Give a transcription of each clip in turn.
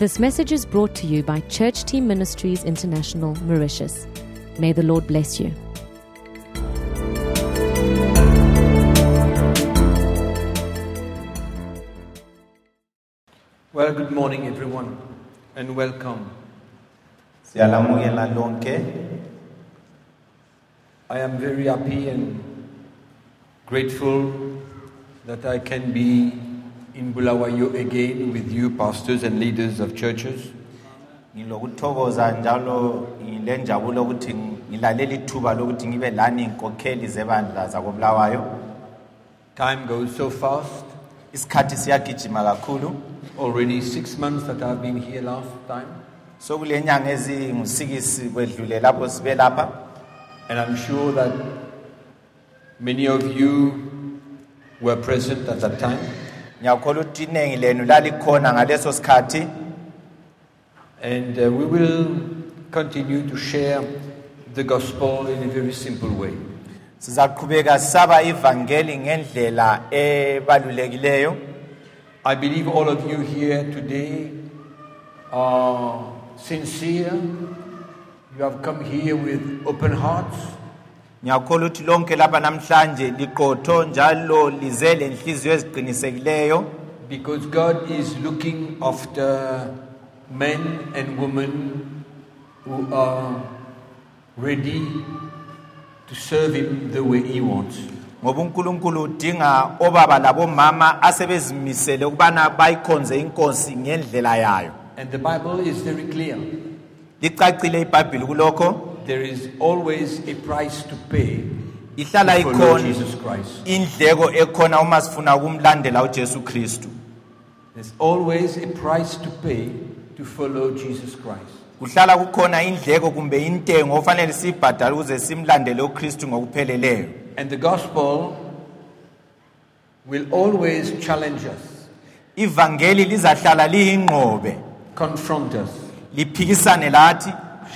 This message is brought to you by Church Team Ministries International, Mauritius. May the Lord bless you. Well, good morning, everyone, and welcome. I am very happy and grateful that I can be in Bulawayo again with you, pastors and leaders of churches. ngilokuthokoza njalo ngilenjabulo ukuthi ngilalela ithuba lokuthi ngibe lani inkokheli zebandla zakobulawayo Time goes so fast. isikhathi siyagijima kakhulu Already six months that I've been here last time, sokule nyanga ezingusikisi kwedlule lapho sibe lapha and I'm sure that many of you were present at that time. Ngiyakholwa ukuthi iningi lenu lalikhona ngaleso sikhathi And uh, we will continue to share the gospel in a very simple way. sizaqhubeka sisaba ivangeli ngendlela ebalulekileyo I believe all of you here today are sincere. You have come here with open hearts. Ngiyakholwa ukuthi lonke lapha namhlanje liqotho njalo lize lenhliziyo eziqinisekileyo Because God is looking after men and women who are ready to serve Him the way He wants. ngoba uNkulunkulu udinga obaba labomama asebezimisele ukubana bayikhonze inkosi ngendlela yayo And the Bible is very clear. licacile iBhayibheli kulokho There is always a price to pay ihlala to follow ikhona Jesus Christ. indleko ekhona uma sifuna ukumlandela uJesu Kristu There's always a price to pay to follow Jesus Christ. kuhlala kukhona indleko kumbe intengo ofanele siyibhadale ukuze simlandele uKristu ngokupheleleyo And the gospel will always challenge us, ivangeli lizahlala liyingqobe confront us, liphikisane lathi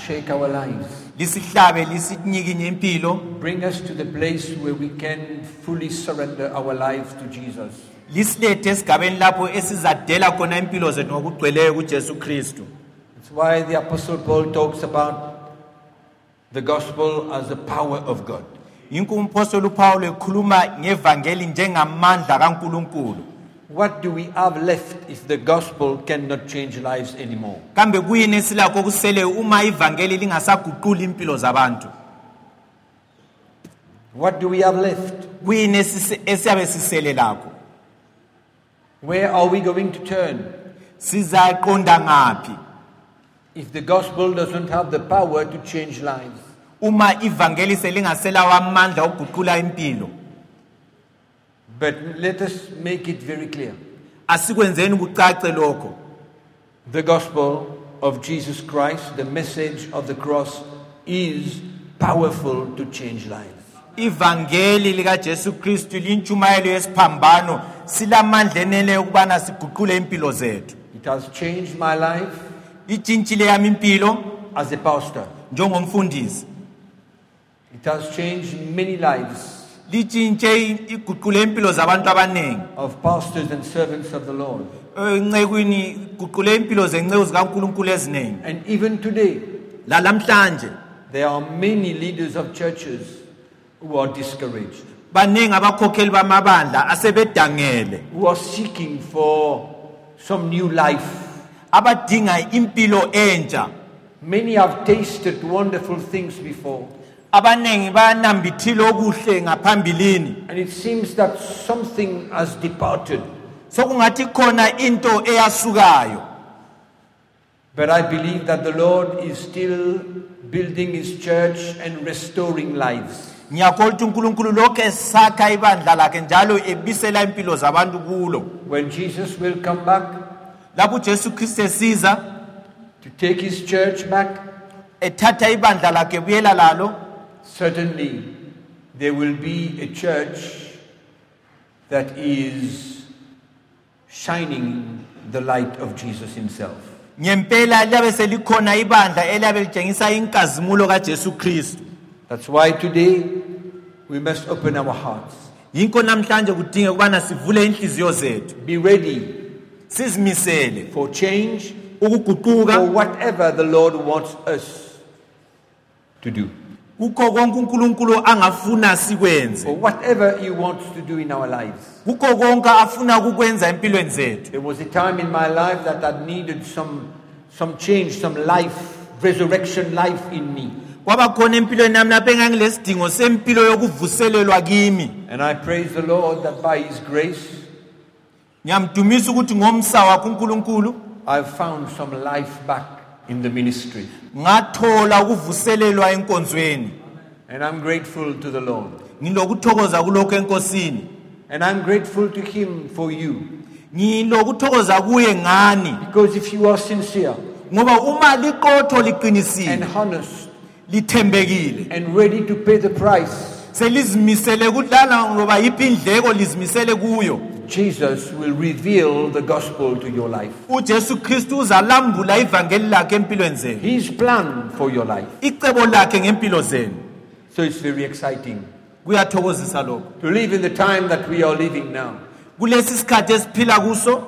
shake our lives, lisihlabe lisinyikinye impilo bring us to the place where we can fully surrender our lives to Jesus. lisilethe esigabeni lapho esizadela khona impilo zethu ngokugcweleyo kuJesu Kristu That's why the Apostle Paul talks about the gospel as the power of God. yinko umpostoli uPaul ekhuluma ngevangeli njengamandla kaNkuluNkulu What do we have left if the gospel cannot change lives anymore? kambe kuyini esilakho uma ivangeli lingasaguquli impilo zabantu What do we have left? kuyini esise- esiyabe sisele lakho Where are we going to turn sizaqonda ngaphi if the gospel doesn't have the power to change lives? uma ivangeli selingaselawo amandla okuguqula impilo But let us make it very clear. asikwenzeni kucace lokho The gospel of Jesus Christ, the message of the cross, is powerful to change lives. ivangeli likaJesu Kristu lintshumayelo yesiphambano silamandla enele ukubana siguqule impilo zethu It has changed my life itshintshile yami impilo as a pastor. njengomfundisi It has changed many lives litshintshe iguqule impilo zabantu abaningi. Of pastors and servants of the Lord. encekwini iguqule impilo zenceku zikaNkuluNkulu eziningi. And even today, lalamhlanje there are many leaders of churches who are discouraged, baningi abakhokheli bamabandla asebedangele. Who are seeking for some new life. abadinga impilo entsha. Many have tasted wonderful things before, abaningi bayanambithile okuhle ngaphambilini and it seems that something has departed. sokungathi khona into eyasukayo But I believe that the Lord is still building His church and restoring lives. ngiyakholwa ukuthi unkulunkulu lokhu esakha ibandla lakhe njalo ebisela impilo zabantu kulo When Jesus will come back lapho ujesu kristu esiza to take His church back, ethatha ibandla lakhe buyela lalo certainly there will be a church that is shining the light of Jesus Himself. ngempela liyabe selikhona ibandla eliyabe litshengisa inkazimulo kajesu kristu That's why today we must open our hearts. yinko namhlanje kudinge ukubana sivule inhliziyo zethu Be ready sizimisele for change ukuguquka whatever the Lord wants us to do, kukho konke uNkulunkulu angafuna sikwenze for whatever He wants to do in our lives. kukho konke afuna ukukwenza empilweni zethu There was a time in my life that I needed some, some change, some life, resurrection life in me. kwaba khona empilweni yami lapho engangilesidingo sempilo yokuvuselelwa kimi And I praise the Lord that by His grace, ngiyamdumisa ukuthi ngomsa wakhe uNkulunkulu I've found some life back in the ministry. ngathola ukuvuselelwa enkonzweni And I'm grateful to the Lord. ngilokuthokoza kulokho enkosini And I'm grateful to Him for you. ngilokuthokoza kuye ngani Because if you are sincere ngoba uma liqotho and liqinisile honest lithembekile and ready to pay the price, selizimisele kudlala ngoba yiphi indleko lizimisele kuyo Jesus will reveal the gospel to your life. uJesu Kristu uzalambula ivangeli lakhe empilweni zenu His plan for your life. icebo lakhe ngempilo zenu So it's very exciting We are kuyathokozisa lokho to live in the time that we are living now. kulesi sikhathi esiphila kuso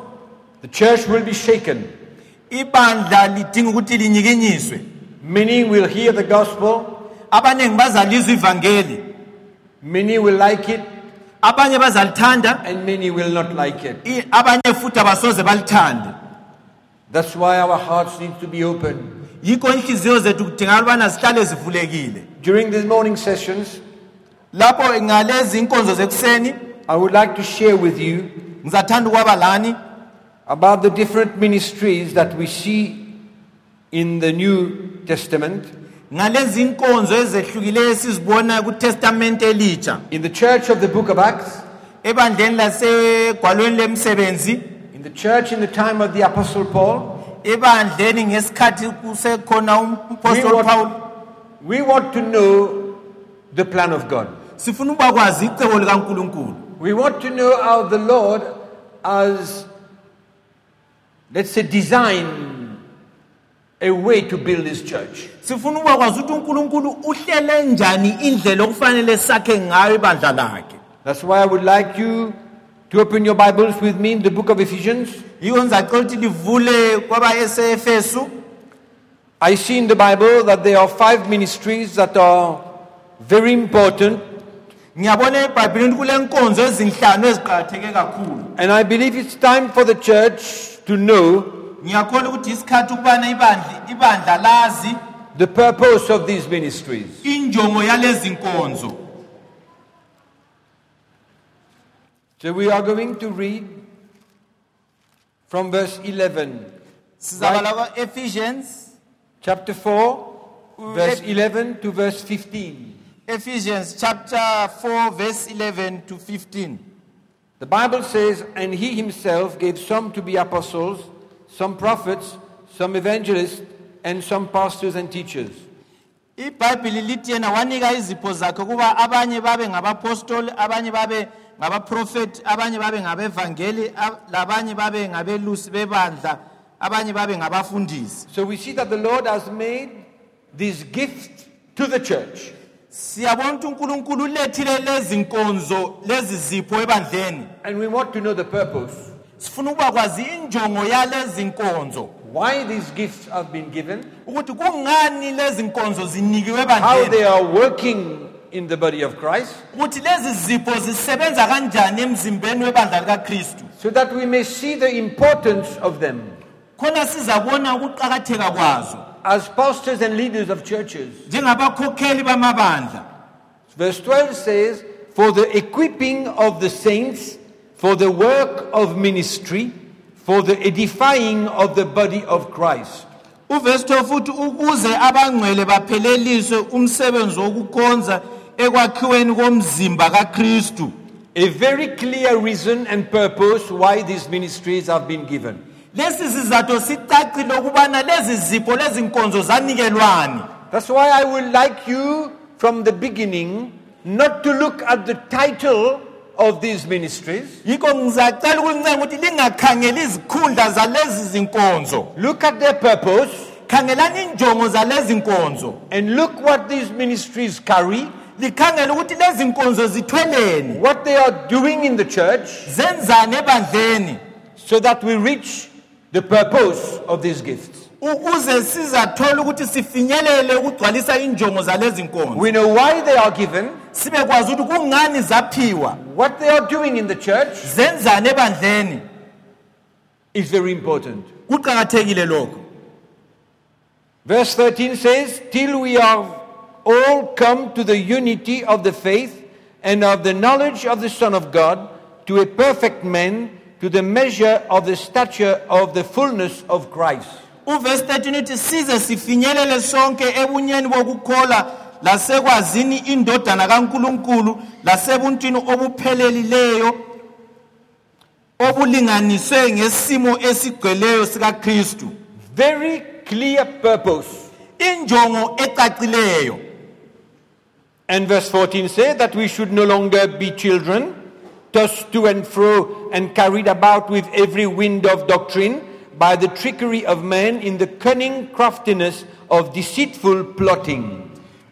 The church will be shaken. ibandla lidinga ukuthi linyikinyiswe Many will hear the gospel, abaningi bazalizwa ivangeli many will like it, abanye bazalithanda and many will not like it. i- abanye futhi abasoze balithande That's why our hearts need to be open. yikho inhliziyo zethu kudingakala ubana zihlale zivulekile During these morning sessions, lapho ngalezi inkonzo zekuseni I would like to share with you ngizathanda ukwaba lani about the different ministries that we see in the New Testament. Ngalezi inkonzo ezehlukileyo esizibona kutestamente elitsha In the church of the book of Acts, ebandleni lasegwalweni lemsebenzi in the church in the time of the Apostle Paul, ebandleni ngesikhathi kusekhona um-, we umpostoli paul want, we want to know the plan of God. sifuna ukuba kwazi icebo likankulunkulu We want to know how the Lord has, let's say, designed a way to build his church. Sifuna ukuthi unkulunkulu uhlele njani indlela okufanele sakhe ngayo ibandla lakhe. That's why I would like you to open your Bibles with me in the book of Ephesians. ngizacela ukuthi livule I see in the Bible that there are five ministries that are very important, ngiyabona ebhayibhilini kule nkonzo ezinhlanu eziqakatheke kakhulu. And I believe it's time for the church to know ngiyakholwa ukuthi isikhathi ukubana ibandla ibandla lazi the purpose of these ministries. injongo yalezi nkonzo. So we are going to read from verse 11, sizabala kwa-ephesians chapter 4, verse 11 to verse 15. ephesians chapter 4 verse 11 to 15 The Bible says, And he himself gave some to be apostles, some prophets, some evangelists, and some pastors and teachers. ibhayibhili lithi yena wanika izipho zakhe kuba abanye babe ngabapostoli abanye babe ngabaprofethi abanye babe ngabevangeli ab- labanye babe ngabelusi bebandla abanye babe ngabafundisi So we see that the Lord has made this gift to the church. siyabona ukuthi unkulunkulu ulethile lezi nkonzo lezi zipho ebandleni And we want to know the purpose. sifuna ukuba kwazi injongo yalezi nkonzo Why these gifts have been given, ukuthi kungani lezi nkonzo zinikiwe how ebandleni they are working in the body of Christ, ukuthi lezi zipho zisebenza kanjani emzimbeni webandla likakristu? So that we may see the importance of them. khona sizabona ukuqakatheka kwazo. As pastors and leaders of churches, njengabakhokheli bamabandla. Verse 12 says, For the equipping of the saints, for the work of ministry, for the edifying of the body of Christ. uvesi 12 futhi ukuze abangcwele bapheleliswe umsebenzi wokukhonza ekwakhiweni komzimba kakristu A very clear reason and purpose why these ministries have been given. lesi sizathu sicacile ukubana lezi zipho lezi nkonzo zanikelwani That's why I would like you from the beginning not to look at the title of these ministries. yikho ngizacela ukuncenga ukuthi lingakhangeli izikhundla zalezi zinkonzo. Look at their purpose. Khangelani injongo zalezi nkonzo. And look what these ministries carry, likhangele ukuthi lezi nkonzo zithweleni. What they are doing in the church, zenzani ebandleni? So that we reach the purpose of these gifts. ukuze sizathola ukuthi sifinyelele ukugcwalisa injongo zalezi nkonzo. We know why they are given, sibe kwazi ukuthi kungani zaphiwa what they are doing in the church zenzani ebandleni is very important. kuqakathekile lokho Verse 13 says, Till we are all come to the unity of the faith and of the knowledge of the Son of God, to a perfect man, to the measure of the stature of the fullness of Christ. uvesi 13 uthi size sifinyelele sonke ebunyeni bokukholwa lasekwazini indodana kankulunkulu lasebuntwini obuphelelileyo obulinganiswe ngesimo esigcweleyo sikakristu Very clear purpose. injongo ecacileyo And verse 14 says that we should no longer be children, tossed to and fro and carried about with every wind of doctrine by the trickery of men in the cunning craftiness of deceitful plotting.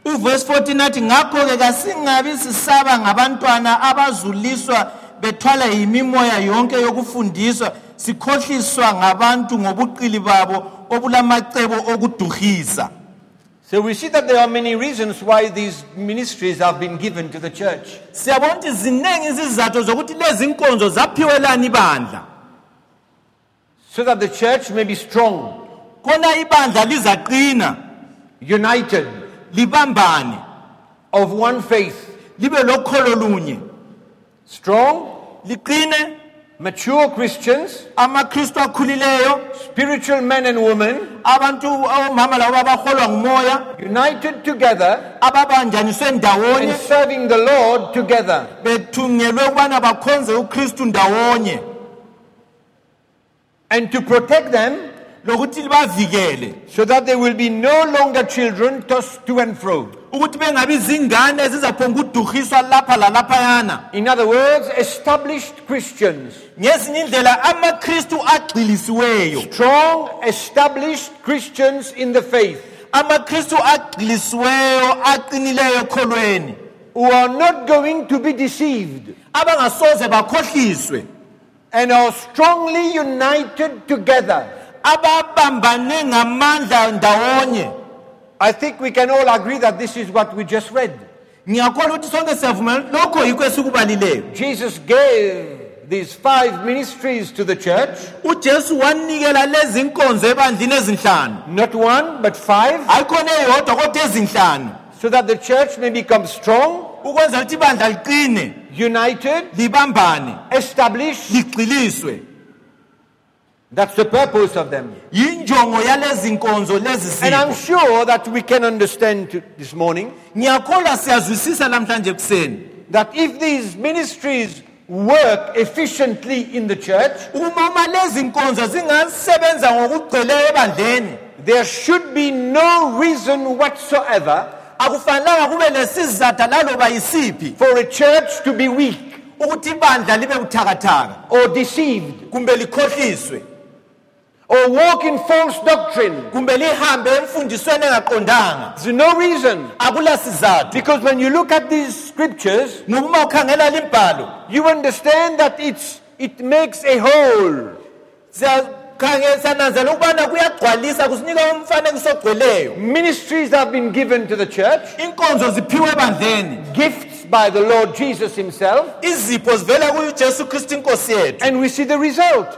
Uvesi 14 athi ngakho-ke kasingabi sisaba ngabantwana abazuliswa bethwala yimimoya yonke yokufundiswa sikhohliswa ngabantu ngobuqili babo obulamacebo okuduhisa. So we see that there are many reasons why these ministries have been given to the church. siyabona ukuthi ziningi izizathu zokuthi lezi nkonzo zaphiwelani ibandla. So that the church may be strong, khona ibandla lizaqina. united, libambane of one faith, libe lokholo lunye strong, liqine mature Christians, amakristu akhulileyo spiritual men and women, abantu omama labo abaholwa ngumoya united together ababanjaniswe ndawonye and serving the Lord together. bethungelwe ukubana bakhonze ukristu ndawonye And to protect them lokuthi libavikele. So that they will be no longer children tossed to and fro. ukuthi bengabi zingane ezizaphonga uduhiswa lapha lalaphayana In other words, established Christians, ngezinye indlela amakristu agxilisiweyo. Strong, established Christians in the faith, amakristu agxilisiweyo aqinileyo ekholweni. Who are not going to be deceived. Abangasoze bakhohliswe. And are strongly united together. Ababambane ngamandla ndawonye. I think we can all agree that this is what we just read. ngiyakholwa ukuthi sonke siyavumela lokho yikho esikubalileyo Jesus gave these five ministries to the church, ujesu wanikela lezi nkonzo ezinhlanu. Not one, but five, ayikhona eyodwa kodwa ezinhlanu. So that the church may become strong, ukwenzela ukuthi ibandla liqine united, libambane established. ligxiliswe That's the purpose of them. yinjongo yalezi nkonzo lezi And I'm sure that we can understand to- this morning ngiyakholwa siyazwisisa namhlanje ekuseni. that if these ministries work efficiently in the church, uma uma lezi nkonzo zingasebenza ngokugcweleyo ebandleni there should be no reason whatsoever akufanelanga kube lesizatha laloba yisiphi. for a church to be weak ukuthi ibandla libe buthakathaka or deceived. kumbe likhohliswe or walk in false doctrine. kumbe lihambe emfundisweni engaqondanga There's no reason. akula sizathu Because when you look at these scriptures, ngoba uma ukhangela limbhalo you understand that it's, it makes a whole. siyakhangela siyananzela ukubana kuyagcwalisa kusinika umfanekiso ogcweleyo Ministries have been given to the church, inkonzo ziphiwe ebandleni gifts by the Lord Jesus Himself, izipho zivela kuyesu kristu inkosi yethu and we see the result.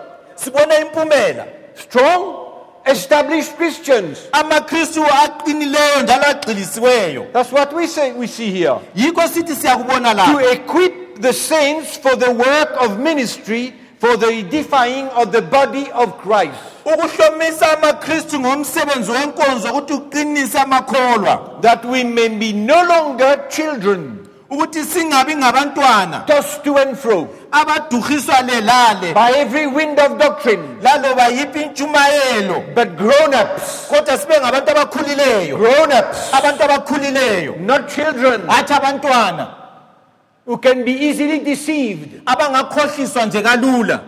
Strong, established Christians. amakristu aqinileyo njalo agxilisiweyo That's what we say we see here. yikho sithi siyakubona To equip the saints for the work of ministry, for the edifying of the body of Christ. ukuhlomisa amakristu ngomsebenzi wenkonzo ukuthi uqinise amakholwa That we may be no longer children, ukuthi singabi ngabantwana. Tossed to and fro. Abaduhiswa le lale by every wind of doctrine, laloba yiphi intshumayelo. But grown ups, kodwa sibe ngabantu abakhulileyo. Grown ups, abantu abakhulileyo. Not children. Hathi abantwana. Who can be easily deceived. abangakhohliswa nje kalula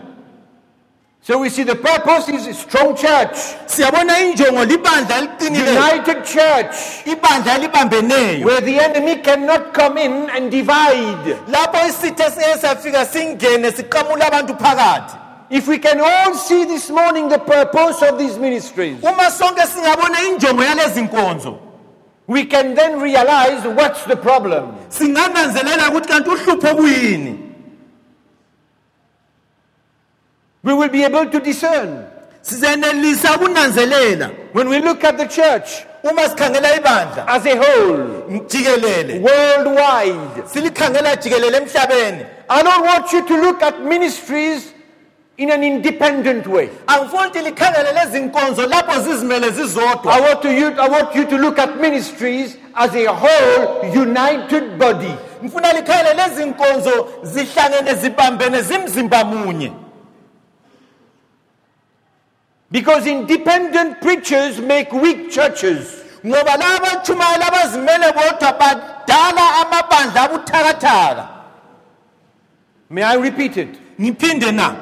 So we see the purpose is a strong church, siyabona injongo libandla eliqinileyo united church, ibandla elibambeneyo where the enemy cannot come in and divide. lapho isitha singeke safika singene siqamule abantu phakathi. If we can all see this morning the purpose of these ministries, uma sonke singabona injongo yalezi nkonzo we can then realize what's the problem. singananzelela ukuthi kanti uhlupho kuyini? We will be able to discern. sizenelisa ukunanzelela When we look at the church uma sikhangela ibandla as a whole, jikelele worldwide, silikhangela jikelele emhlabeni I don't want you to look at ministries in an independent way. angifuni ukuthi likhangele lezi nkonzo lapho zizimele zizodwa I want, to I want you to look at ministries as a whole, united body. ngifuna likhangele lezi nkonzo zihlangene zibambene zimzimba munye Because independent preachers make weak churches. Ngoba laba abatshumayela abazimele bodwa badala amabandla abuthakathaka May I repeat it? na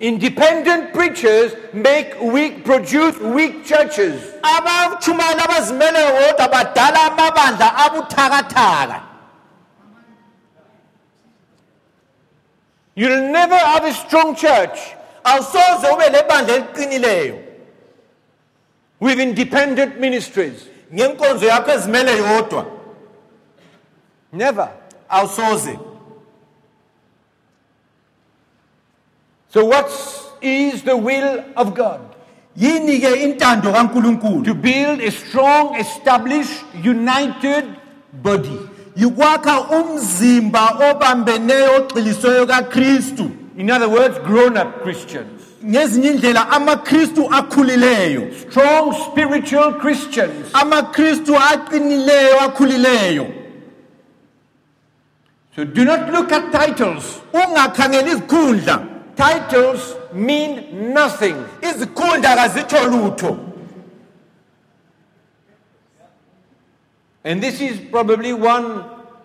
Independent preachers make weak, produce weak churches. abatshumayela abazimele bodwa badala amabandla abuthakathaka You'll never have a strong church awusoze ube lebandla eliqinileyo with independent ministries. ngenkonzo yakho ezimele yodwa Never. awusoze So, what is the will of God? yini ke intando kaNkuluNkulu To build a strong, established, united body. yikwakha umzimba obambeneyo ogxilisweyo kaKristu In other words, grown up Christians. ngezinye indlela amakristu akhulileyo Strong spiritual Christians. amakristu aqinileyo akhulileyo So, do not look at titles. ungakhangeli izikhundla Titles mean nothing. izikhundla kazitsho lutho And this is probably one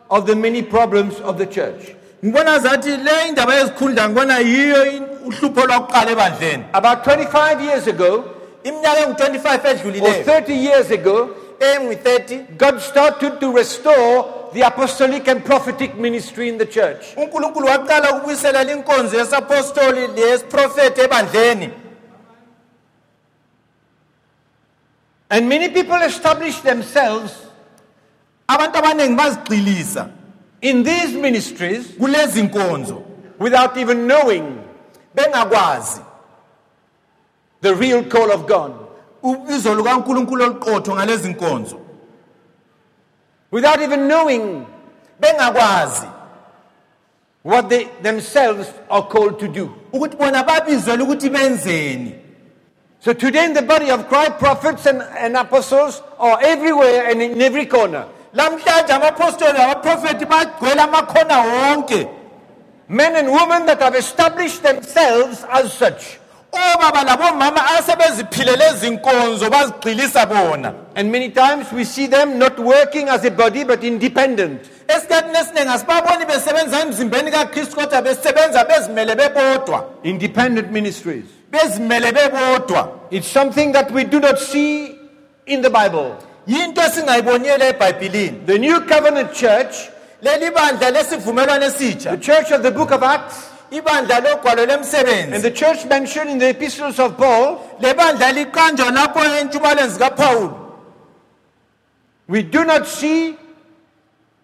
of the many problems of the church. Ngibona zathi le indaba yezikhundla ngibona yiyo uhlupho lwakuqala ebandleni. About 25 years ago, iminyaka engu-25 or edlulileyo 30 years ago, engu-30 God started to restore the apostolic and prophetic ministry in the church. unkulunkulu waqala ukubuyisela linkonzo yesapostoli leyesiprofethi ebandleni. And many people established themselves abantu abaningi bazigxilisa in these ministries kulezi nkonzo without even knowing bengakwazi. the real call of God, ubizo lukankulunkulu oluqotho ngalezi nkonzo without even knowing bengakwazi. what they themselves are called to do. ukuthi bona babizwele ukuthi benzeni. So today in the body of Christ, prophets and, and apostles are everywhere and in every corner. Lamhlanje amapostoli abaprofethi bagcwele amakhona wonke Men and women that have established themselves as such. obaba labomama asebeziphilele zinkonzo bazigxilisa bona And many times we see them not working as a body but independent. esikhathini esiningi asibaboni besebenza emzimbeni kakristu kodwa besebenza bezimele bebodwa Independent ministries. bezimele bebodwa It's something that we do not see in the Bible. Yinto esingayiboniyela ebhayibhilini. The New Covenant Church, leli bandla lesivumelwano the church of the book of Acts, ibandla logwalo and the church mentioned in the epistles of Paul, le bandla liqanjwa lapho entshumalweni zikapawuli we do not see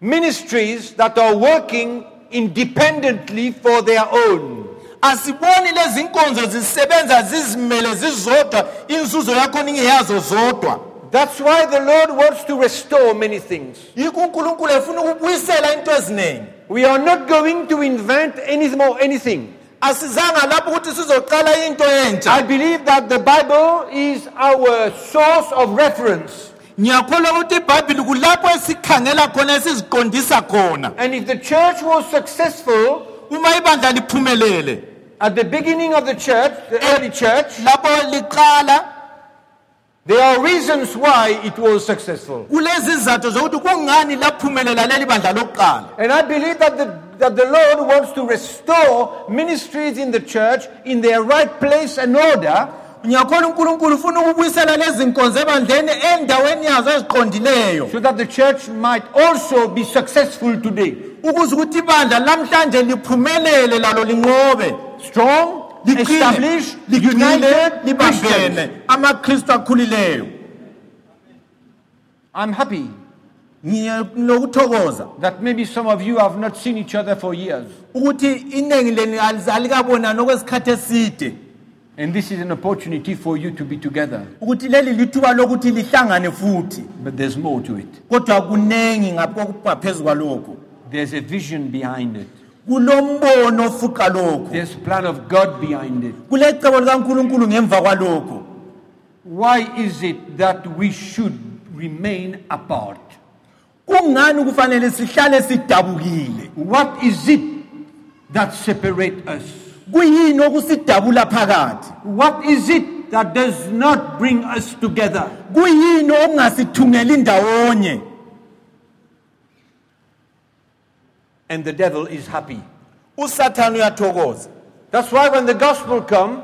ministries that are working independently for their own. asiboni lezi nkonzo zisebenza zizimele zizodwa inzuzo yakhona ingeyazo zodwa That's why the Lord wants to restore many things. yikho unkulunkulu efuna ukubuyisela into eziningi We are not going to invent any more anything. asizanga lapho ukuthi sizoqala into entsha I believe that the Bible is our source of reference. ngiyakholwa ukuthi ibhayibhili kulapho esikhangela khona esiziqondisa khona And if the church was successful uma ibandla liphumelele at the beginning of the church, the eh, early church, lapho liqala there are reasons why it was successful. kulezi zokuthi kungani laphumelela leli bandla lokuqala And I believe that the, that the Lord wants to restore ministries in the church in their right place and order ngiyakholwa unkulunkulu ufuna ukubuyisela lezi nkonzo ebandleni endaweni yazo eziqondileyo so that the church might also be successful today. ukuze ukuthi ibandla lamhlanje liphumelele lalo linqobe Strong, liqine, established, liqine, united Christians. amakristu akhulileyo I'm happy nginokuthokoza that maybe some of you have not seen each other for years. ukuthi iningi leni alikabonani okwesikhathi eside And this is an opportunity for you to be together. ukuthi leli lithuba lokuthi lihlangane futhi But there's more to it. kodwa kunengi ngaphezu kwalokho There's a vision behind it. Kulombono ofuqa lokho There's plan of God behind it. kulecebo likankulunkulu ngemva kwalokho Why is it that we should remain apart? kungani kufanele sihlale sidabukile What is it that separates us? kuyini okusidabula phakathi What is it that does not bring us together? kuyini okungasithungeli ndawonye And the devil is happy. usathane uyathokoza That's why when the gospel comes,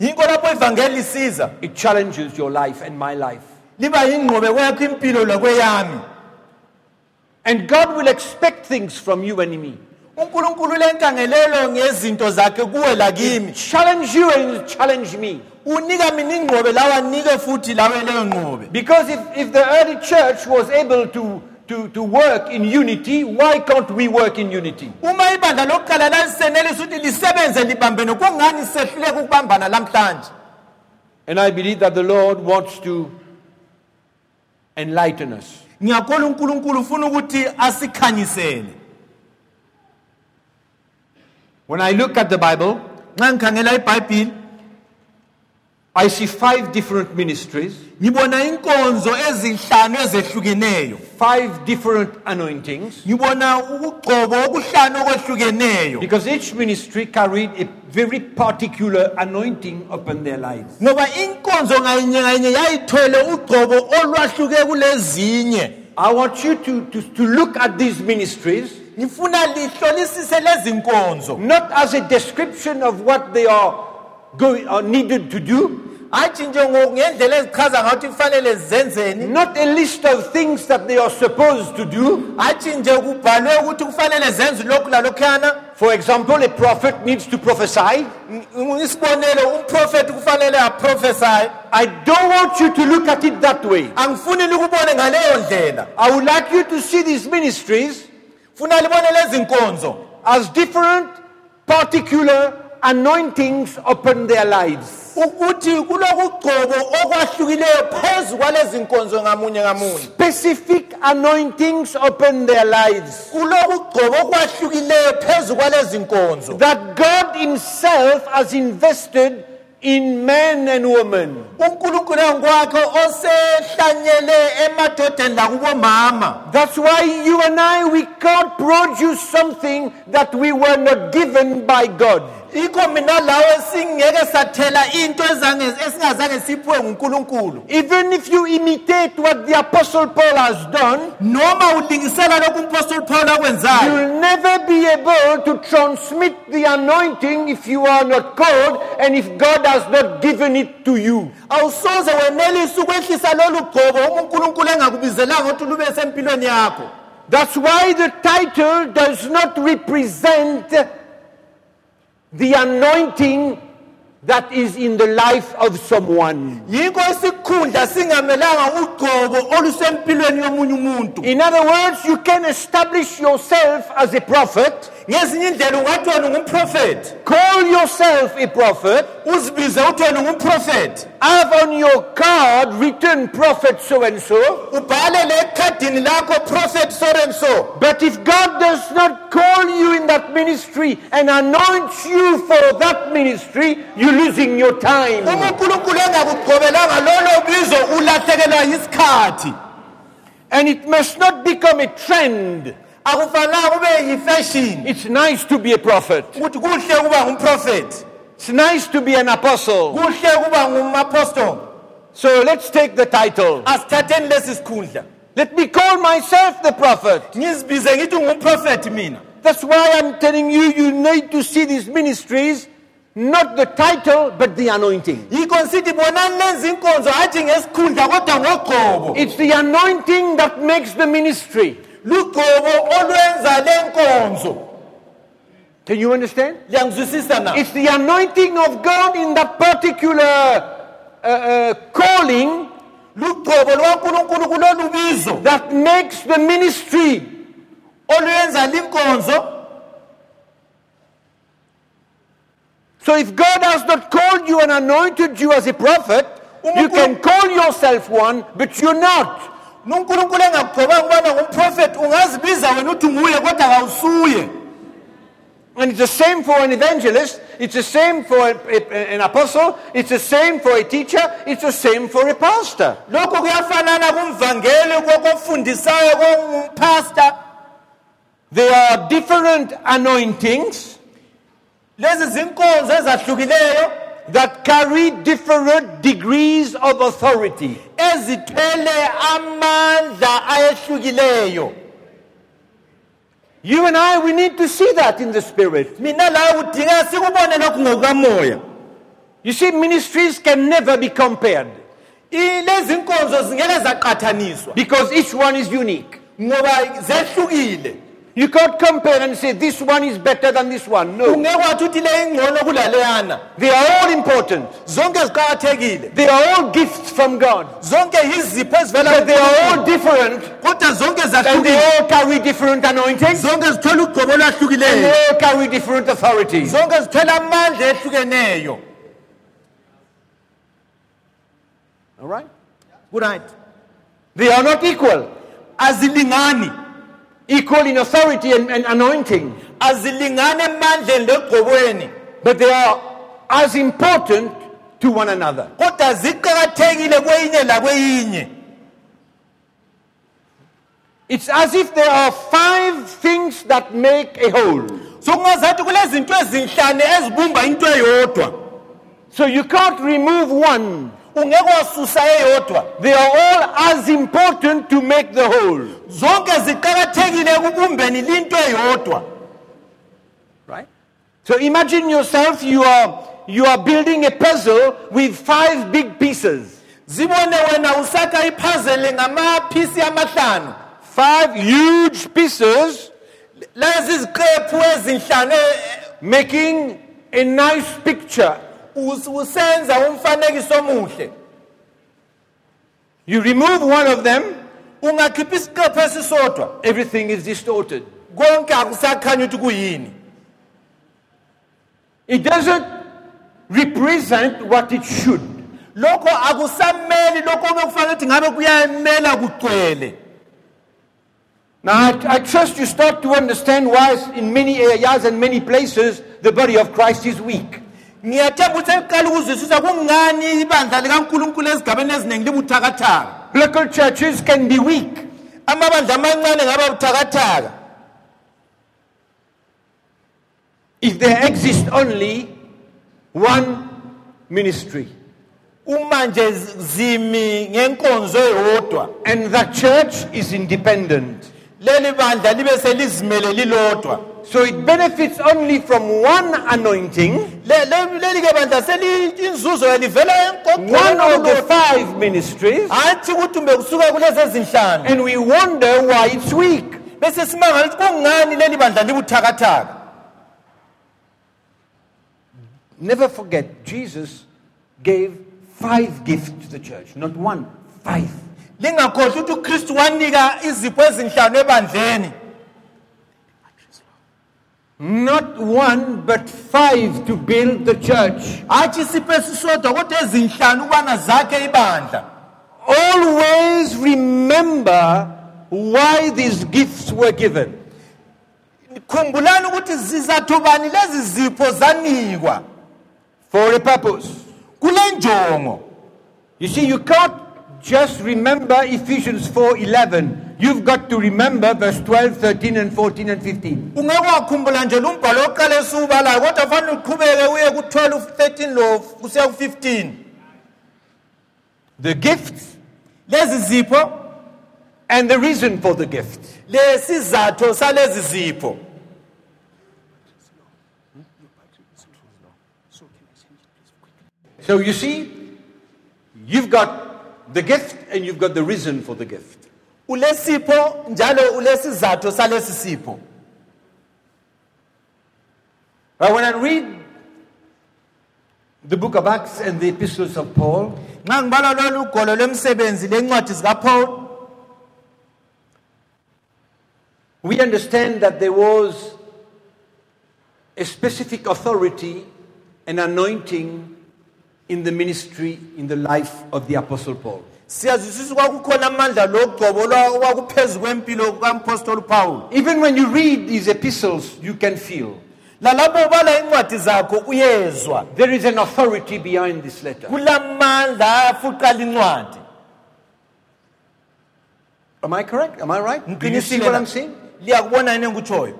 yinko lapho ivangeli lisiza it challenges your life and my life. liba yingqobe kweyakho impilo lokweyami And God will expect things from you and me. unkulunkulu lenkangelelo ngezinto zakhe kuwe lakimi Challenge you and challenge me. unika mina ingqobe lawa nike futhi lawe leyo ngqobe Because if, if the early church was able to, to, to work in unity, why can't we work in unity? uma ibandla lokuqala lalisenelisa ukuthi lisebenze libambene kungani sehluleka ukubambana lamhlanje And I believe that the Lord wants to enlighten us. ngiyakholwa unkulunkulu ufuna ukuthi asikhanyisele When I look at the Bible, nxa ngikhangela ibhayibhili I see five different ministries, ngibona inkonzo ezinhlanu ezehlukeneyo. Five different anointings, ngibona ukugcobo okuhlanu okwehlukeneyo. Because each ministry carried a very particular anointing upon their lives. ngoba inkonzo ngayinye ngayinye yayithwele ugcobo olwahluke kulezinye. I want you to, to, to look at these ministries ngifuna lihlolisise lezi nkonzo. not as a description of what they are going are uh, needed to do, hatshi njengo- ngendlela ezichaza ngathi kufanele zenzeni not a list of things that they are supposed to do. hatshi nje kubhalwe ukuthi kufanele zenze lokhu lalokhuyana For example, a prophet needs to prophesy. Ng- isibonelo umprofethi kufanele aprofesaye I don't want you to look at it that way. angifuni likubone ngaleyo ndlela I would like you to see these ministries funa libone lezi nkonzo as different particular anointings upon their lives. ukuthi kulokugcobo okwahlukileyo phezu kwalezi nkonzo ngamunye ngamunye Specific anointings upon their lives. kulokugcobo okwahlukileyo phezu kwalezi nkonzo That God Himself has invested in men and women. unkulunkulu ngokwakhe osehlanyele emadodeni lakubomama That's why you and I, we can't produce something that we were not given by God. Ikho mina lawe singeke sathela into esingazange siphiwe ngunkulunkulu. Even if you imitate what the Apostle Paul has done, noma ulingisela lokhu umpostoli paul akwenzayo. You'll never be able to transmit the anointing if you are not called and if God has not given it to you. awusoze wenelise ukwehlisa lolu gcobo uma unkulunkulu engakubizelanga ukuthi lube sempilweni yakho. That's why the title does not represent the anointing that is in the life of someone. yikho isikhundla singamelanga ugcobo olusempilweni yomunye umuntu In other words, you can establish yourself as a prophet, ngezinye indlela ungathi wena ungumprofethi call yourself a prophet, uzibize uthi wena ungumprofethi have on your card written prophet so and so. ubhalele ekhadini lakho prophet so and so But if God does not call you in that ministry and anoint you for that ministry, you're losing your time. uma unkulunkulu engakugqobelanga lolo bizo ulahlekelwa yisikhathi And it must not become a trend. akufanelanga kube yifashion It's nice to be a prophet. ukuthi kuhle ukuba ngumprofethi It's nice to be an apostle. kuhle ukuba ngumapostoli So let's take the title. asithatheni lesi sikhundla Let me call myself the prophet. ngizibize ngithi ungumprofethi mina That's why I'm telling you, you need to see these ministries, not the title, but the anointing. yikho nsithi bonani lenza inkonzo hathi ngesikhundla kodwa ngogqobo It's the anointing that makes the ministry. lugqobo olwenza le nkonzo Can you understand? It's the anointing of God in that particular uh, uh, calling lugcobo lukankulunkulu kulolu bizo that makes the ministry. So if God has not called you and anointed you as a prophet, you can call yourself one, but you're not. nunkulunkulu engakugcobanga ukubana ngumprofethi ungazibiza wena uthi nguye kodwa kawusuye And it's the same for an evangelist, it's the same for an apostle, it's the same for a teacher, it's the same for a pastor. lokhu kuyafanana kumvangeli kokufundisayo kongumphasta There are different anointings lezi zinkonzo ezahlukileyo that carry different degrees of authority. ezithwele amandla ayehlukileyo You and I, we need to see that in the spirit. mina lawe kudingeka sikubone lokhu ngokukamoya You see, ministries can never be compared I- lezi nkonzo zingeke zaqathaniswa because each one is unique. ngoba zehlukile You can't compare and say this one is better than this one. No. ungeke uthi le ingcono kulaleyana They are all important. zonke ziqakathekile They are all gifts from God. zonke yizipho ezivela But they are all different kodwa zonke and they zahlukile all carry different anointings zonke zithola ugcobo and olwahlukileyo they all carry different authorities. zonke zithola amandla ehlukeneyo All right? right They are not equal. azilingani Equal in authority and, and anointing. azilingani emandleni legqokweni But they are as important to one another. kodwa ziqakathekile kweyinye lakweyinye It's as if there are five things that make a whole. sokungazathi kulezinto ezinhlanu ezibumba into eyodwa So you can't remove one. Ungeke wasusa eyodwa They are all as important to make the whole. zonke ziqakathekile ekubumbeni linto eyodwa Right? So imagine yourself, you are, you are building a puzzle with five big pieces. zibone wena usakha iphazele ngamaphisi amahlanu Five huge pieces lezi ziqephu ezinhlanu eh, making a nice picture. Us- usenza umfanekiso omuhle You remove one of them, ungakhipha isiqephu esisodwa everything is distorted. konke akusakhanya ukuthi kuyini It doesn't represent what it should. lokho akusameli lokho obekufanele ukuthi ngabe kuyamela kugcwele Now, I, I trust you start to understand why, in many areas and many places, the body of Christ is weak. Ngiyathemba ukuthi kungani ibandla likankulunkulu ezigabeni eziningi libuthakathaka Local churches can be weak. amabandla amancane ngaba buthakathaka if there exists only one ministry. uma nje zimi ngenkonzo eyodwa And that church is independent. leli bandla libe selizimele lilodwa So it benefits only from one anointing, Le- le- leli ke bandla selinzuzo livela one of the five ministries, hathi ukuthi mbe kusuka kulezi ezinhlanu. And we wonder why it's weak. bese simangala ukuthi kungani leli bandla libuthakathaka? Never forget, Jesus gave five gifts to the church, not one, five. lingakhohlwa ukuthi ukristu wanika izipho ezinhlanu ebandleni Not one, but five to build the church. hatshi isipho esisodwa kodwa ezinhlanu ukubana zakhe ibandla Always remember why these gifts were given. khumbulani ukuthi zizathu bani lezi zipho zanikwa For a purpose. You see, you can't just remember Ephesians 4:11. You've got to remember verse 12, 13, and 14 and 15. ungeke wakhumbula nje lo mbhalo oqala esiwubalayo kodwa fanele uqhubeke uye ku-12 13 lo kusiya ku-15 The gifts lezi zipho and the reason for the gift. lesizatho salezi zipho So you see, you've got the gift and you've got the reason for the gift. Ulesipho njalo ulesizatho salesi sipho But when I read the book of Acts and the epistles of Paul, nxa ngibala lolu ugolo lwemisebenzi lencwadi zikapaul we understand that there was a specific authority and anointing in the ministry, in the life of the Apostle Paul. Siyazwisisa kwakukhona amandla logcobo lwa- okwakuphezu kwempilo kukampostoli upawulo Even when you read these epistles, you can feel lalapho ubala incwadi zakho uyezwa there is an authority behind this letter. kulamandla afuqala incwadi Am I correct? Am I right? Do you see what? I'm saying? liyakubona yini engikutshoyo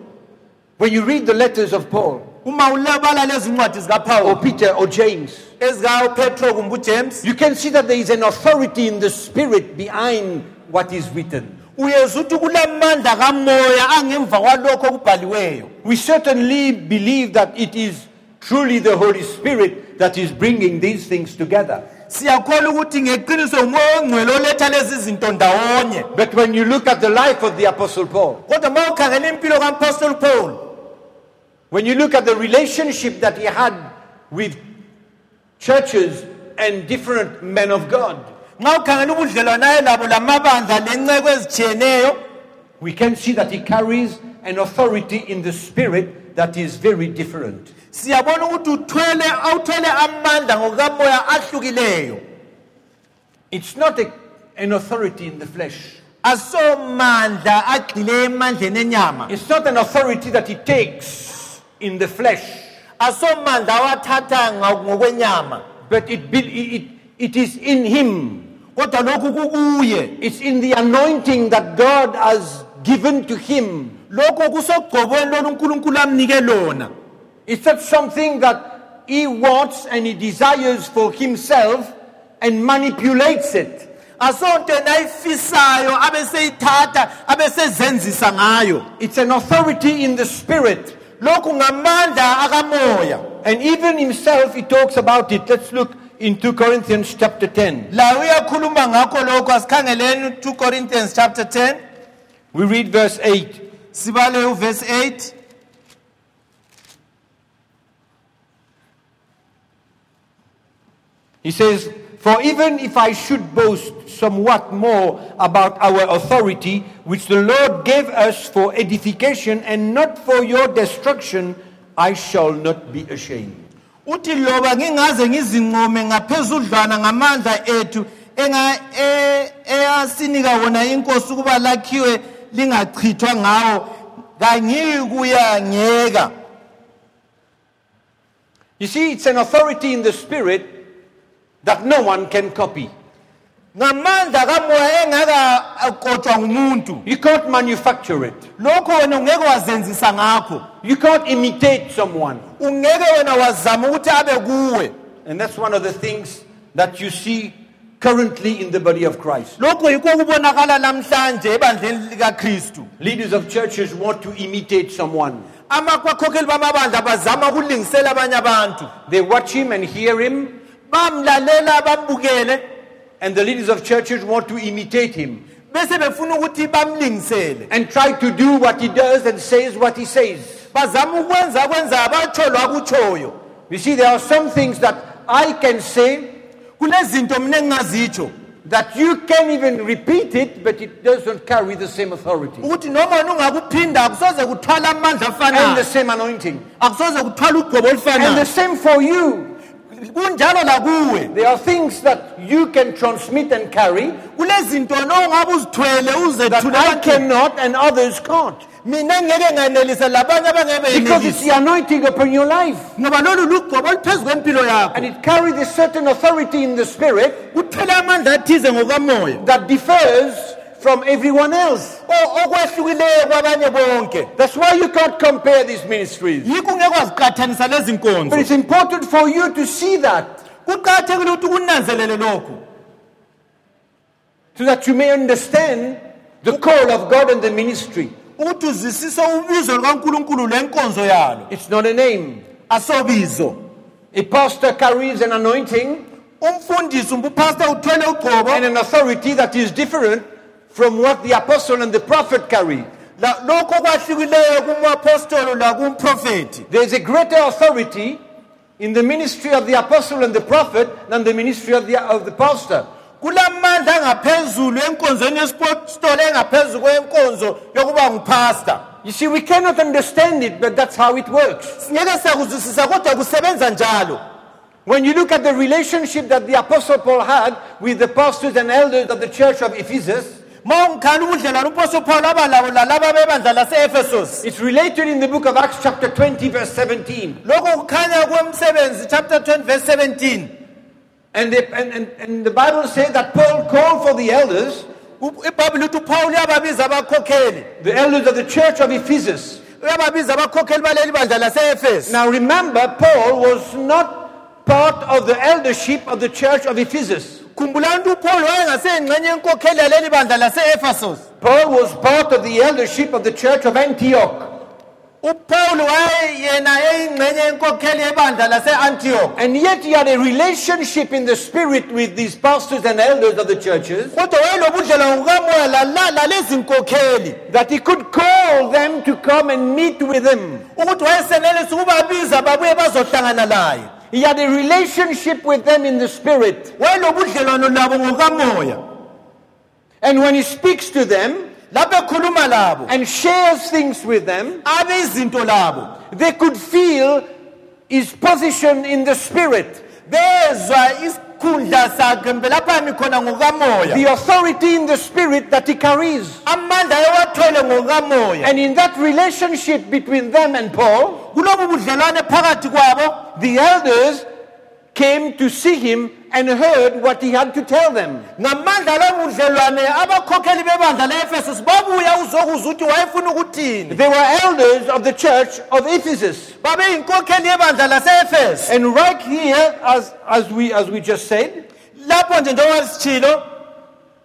When you read the letters of Paul, uma ulabala lezi ncwadi or Peter, or James, ezikapetro kumbe ujames you can see that there is an authority in the spirit behind what is written. uyezwa ukuthi kulamandla kamoya angemva kwalokho okubhaliweyo. We certainly believe that it is truly the Holy Spirit that is bringing these things together. siyakholwa ukuthi ngeqiniso ngumoya ongcwele oletha lezi zinto ndawonye. But when you look at the life of the Apostle Paul, kodwa uma ukhangela impilo kampostoli paul when you look at the relationship that he had with churches and different men of God, nxa ukhangela ubudlelwane aye labo lamabandla lenceko ezitshiyeneyo we can see that he carries an authority in the spirit that is very different. siyabona ukuthi uthwele awuthwele amandla ngokukamoya ahlukileyo It's not a, an authority in the flesh. asomandla agxile emandleni enyama It's not an authority that he takes in the flesh, asomandla awathatha ngokwenyama but it, be- it, it is in him. kodwa lokhu kukuye It's in the anointing that God has given to him. lokhu kusogcobweni lolu unkulunkulu amnike lona It's not something that he wants and he desires for himself and manipulates it. asonto yena ayifisayo abeseyithatha abesezenzisa ngayo It's an authority in the spirit. Lokhu ngamandla akamoya And even himself, he talks about it. Let's look in 2 Corinthians chapter 10. laye uyakhuluma ngakho lokhu asikhangeleni 2 corinthians chapter 10 We read verse 8. sibale uverse 8 He says, For even if I should boast somewhat more about our authority, which the Lord gave us for edification and not for your destruction, I shall not be ashamed. uthi loba ngingaze ngizincome ngaphezudlwana ngamandla ethu eyasinika wona inkosi ukuba lakhiwe lingachithwa ngawo kangiyikuyangeka You see, it's an authority in the spirit that no one can copy. ngamandla kamoya engakakotshwa ngumuntu You can't manufacture it. lokho wena ungeke wazenzisa ngakho You can't imitate someone. ungeke wena wazama ukuthi abe kuwe And that's one of the things that you see currently in the body of Christ. lokho yikho okubonakala namhlanje ebandleni likakristu Leaders of churches want to imitate someone. amakhokheli bamabandla bazama ukulingisela abanye abantu They watch him and hear him, bamlalela bambukele. And the leaders of churches want to imitate him. Bese befuna ukuthi bamlingisele and try to do what he does and says what he says. bazama ukwenza kwenza batsho lwakutshoyo You see, there are some things that I can say kunezinto mina engingazitsho. that you can even repeat it, but it doesn't carry the same authority. Ukuthi noma wena ungakuphinda akusoze kuthwala amandla and the same anointing. akusoze kuthwala ugcobo And the same for you. Kunjalo There are things that you can transmit and carry kunezinto nongabe uzithwele that uzethule I cannot and others can't. mina ngeke nganelisa labanye Because it's the anointing upon your life. ngoba lolu lugcobo oluphezu kwempilo And it carries a certain authority in the spirit kuthwele amandla athize ngokamoya that differs from everyone else. o- okwehlukileyo kwabanye bonke That's why you can't compare these ministries. yikho ungeke waziqathanisa lezi But it's important for you to see that kuqakathekile ukuthi kunanzelele lokhu so that you may understand the call of God and the ministry. ukuthi uzwisise ubizo lukankulunkulu lenkonzo yalo It's not a name. A pastor carries an anointing umfundisi umbe upastor uthwele ugcobo and an authority that is different from what the apostle and the prophet carry. La- lokho kwahlukileyo kumapostoli lakumprofethi There's a greater authority in the ministry of the apostle and the prophet than the ministry of the, of the pastor. kulamandla angaphezulu enkonzweni yesipostoli engaphezulu kwenkonzo yokuba nguphasta You see, we cannot understand it, but that's how it works. singeke sakuzwisisa kodwa kusebenza njalo When you look at the relationship that the apostle Paul had with the pastors and elders of the church of Ephesus, ma ungikhala ubudlelwane upostoli paul aba labo lalaba bebandla lase-efesos it's related in the book of Acts chapter 20 verse 17. lokho kukhanya kwemsebenzi chapter 20 verse 17 And the, and, and, and the Bible says that Paul called for the elders, ibhayibhile lithi upawuli uyababiza abakhokheli the elders of the church of Ephesus. uyababiza abakhokheli baleli bandla lase-efeso Now remember, Paul was not part of the eldership of the church of Ephesus. Khumbulani ukuthi upawuli wayengaseyingxenye yenkokheli yaleli bandla lase-efesos Paul was part of the eldership of the church of Antioch. upawuli wayeyena eyingxenye yenkokheli yebandla lase-antiyokhi And yet he had a relationship in the spirit with these pastors and elders of the churches kodwa wayelobudlelwane bukamoya lala- lalezi nkokheli that he could call them to come and meet with him. ukuthi wayesenelisa ukubabiza babuye bazohlangana laye He had a relationship with them in the spirit. wayelobudlelwano labo ngokamoya. And when he speaks to them lapho ekhuluma labo. and shares things with them, abe izinto labo. they could feel his position in the spirit, bezwa isikhundla sakhe mbe lapha ami khona ngokamoya the authority in the spirit that he carries. amandla ewathwele ngokamoya And in that relationship between them and Paul, kulobu budlelwane phakathi kwabo. the elders came to see him and heard what he had to tell them. ngamandla lobu budlelwane abakhokheli bebandla le-efesus babuya uzokuzwa ukuthi wayefuna ukuthini They were elders of the church of Ephesus. babeyinkokheli yebandla lase-efeso And right here, as, as, we, as we just said, lapho nje njengoba sitshilo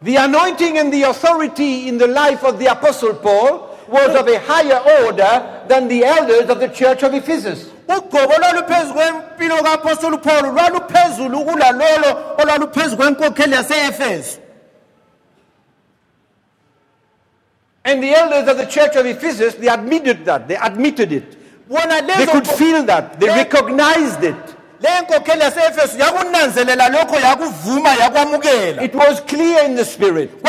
the anointing and the authority in the life of the Apostle Paul was of a higher order than the elders of the church of Ephesus. Olwaluphezu kwempilo lwaluphezulu kulalolo olwaluphezu kwenkokheli yase-efeso And the elders of the church of Ephesus, they admitted that. They admitted it. They could feel that. They recognized it. le yase-efeso yakunanzelela lokho yakuvuma yakwamukela It was clear in the spirit.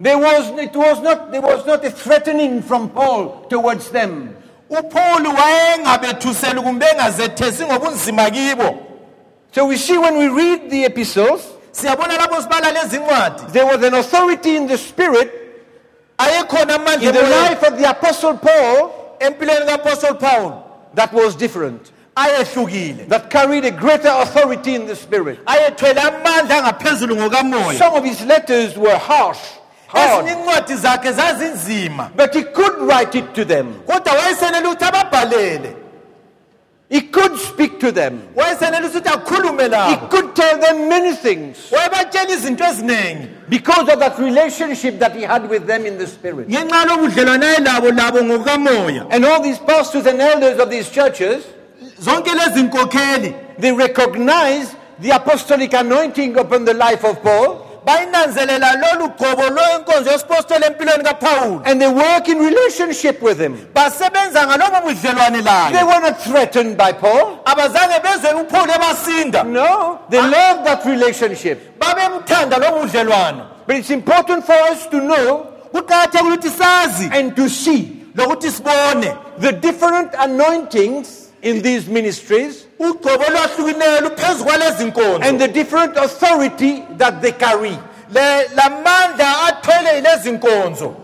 There was, it was not, there was not a threatening from Paul towards them. Wayengabethuseli kumbe engazethesi ngobunzima kibo. So we see when we read the epistles, siyabona lapho sibala lezi there was an authority in the spirit ayekhona amandla in the life of the apostle Paul empilweni kaapostoli paul. that was different, ayehlukile. That carried a greater authority in the spirit. ayethwele amandla angaphezulu ngokamoya. Some of his letters were harsh, ezinye hard, incwadi zakhe zazinzima. But he could write it to them. kodwa wayesenela ukuthi ababhalele. He could speak to them. wayesenela ukuthi akhulume He could tell them many things. Wayebatshela izinto eziningi. Because of that relationship that he had with them in the spirit. ngenxa lobudlelwane ayelabo labo ngokamoya. And all these pastors and elders of these churches, zonke lezi nkokheli they recognized the apostolic anointing upon the life of Paul bayinanzelela lolu gcobo lwenkonzo yesipostoli empilweni kaphawuli and they work in relationship with him. basebenza ngalobo budlelwane They were not threatened by Paul. abazange bezwe uphawuli ebasinda No, they ah. loved that relationship. babebuthanda lobu budlelwano But it's important for us to know kuqakathekile ukuthi sazi and to see lokuthi sibone the different anointings in these ministries ugcobo olwahlukileyo luphezu kwalezi nkonzo. And the different authority that they carry. Le- lamandla athwele yilezi nkonzo.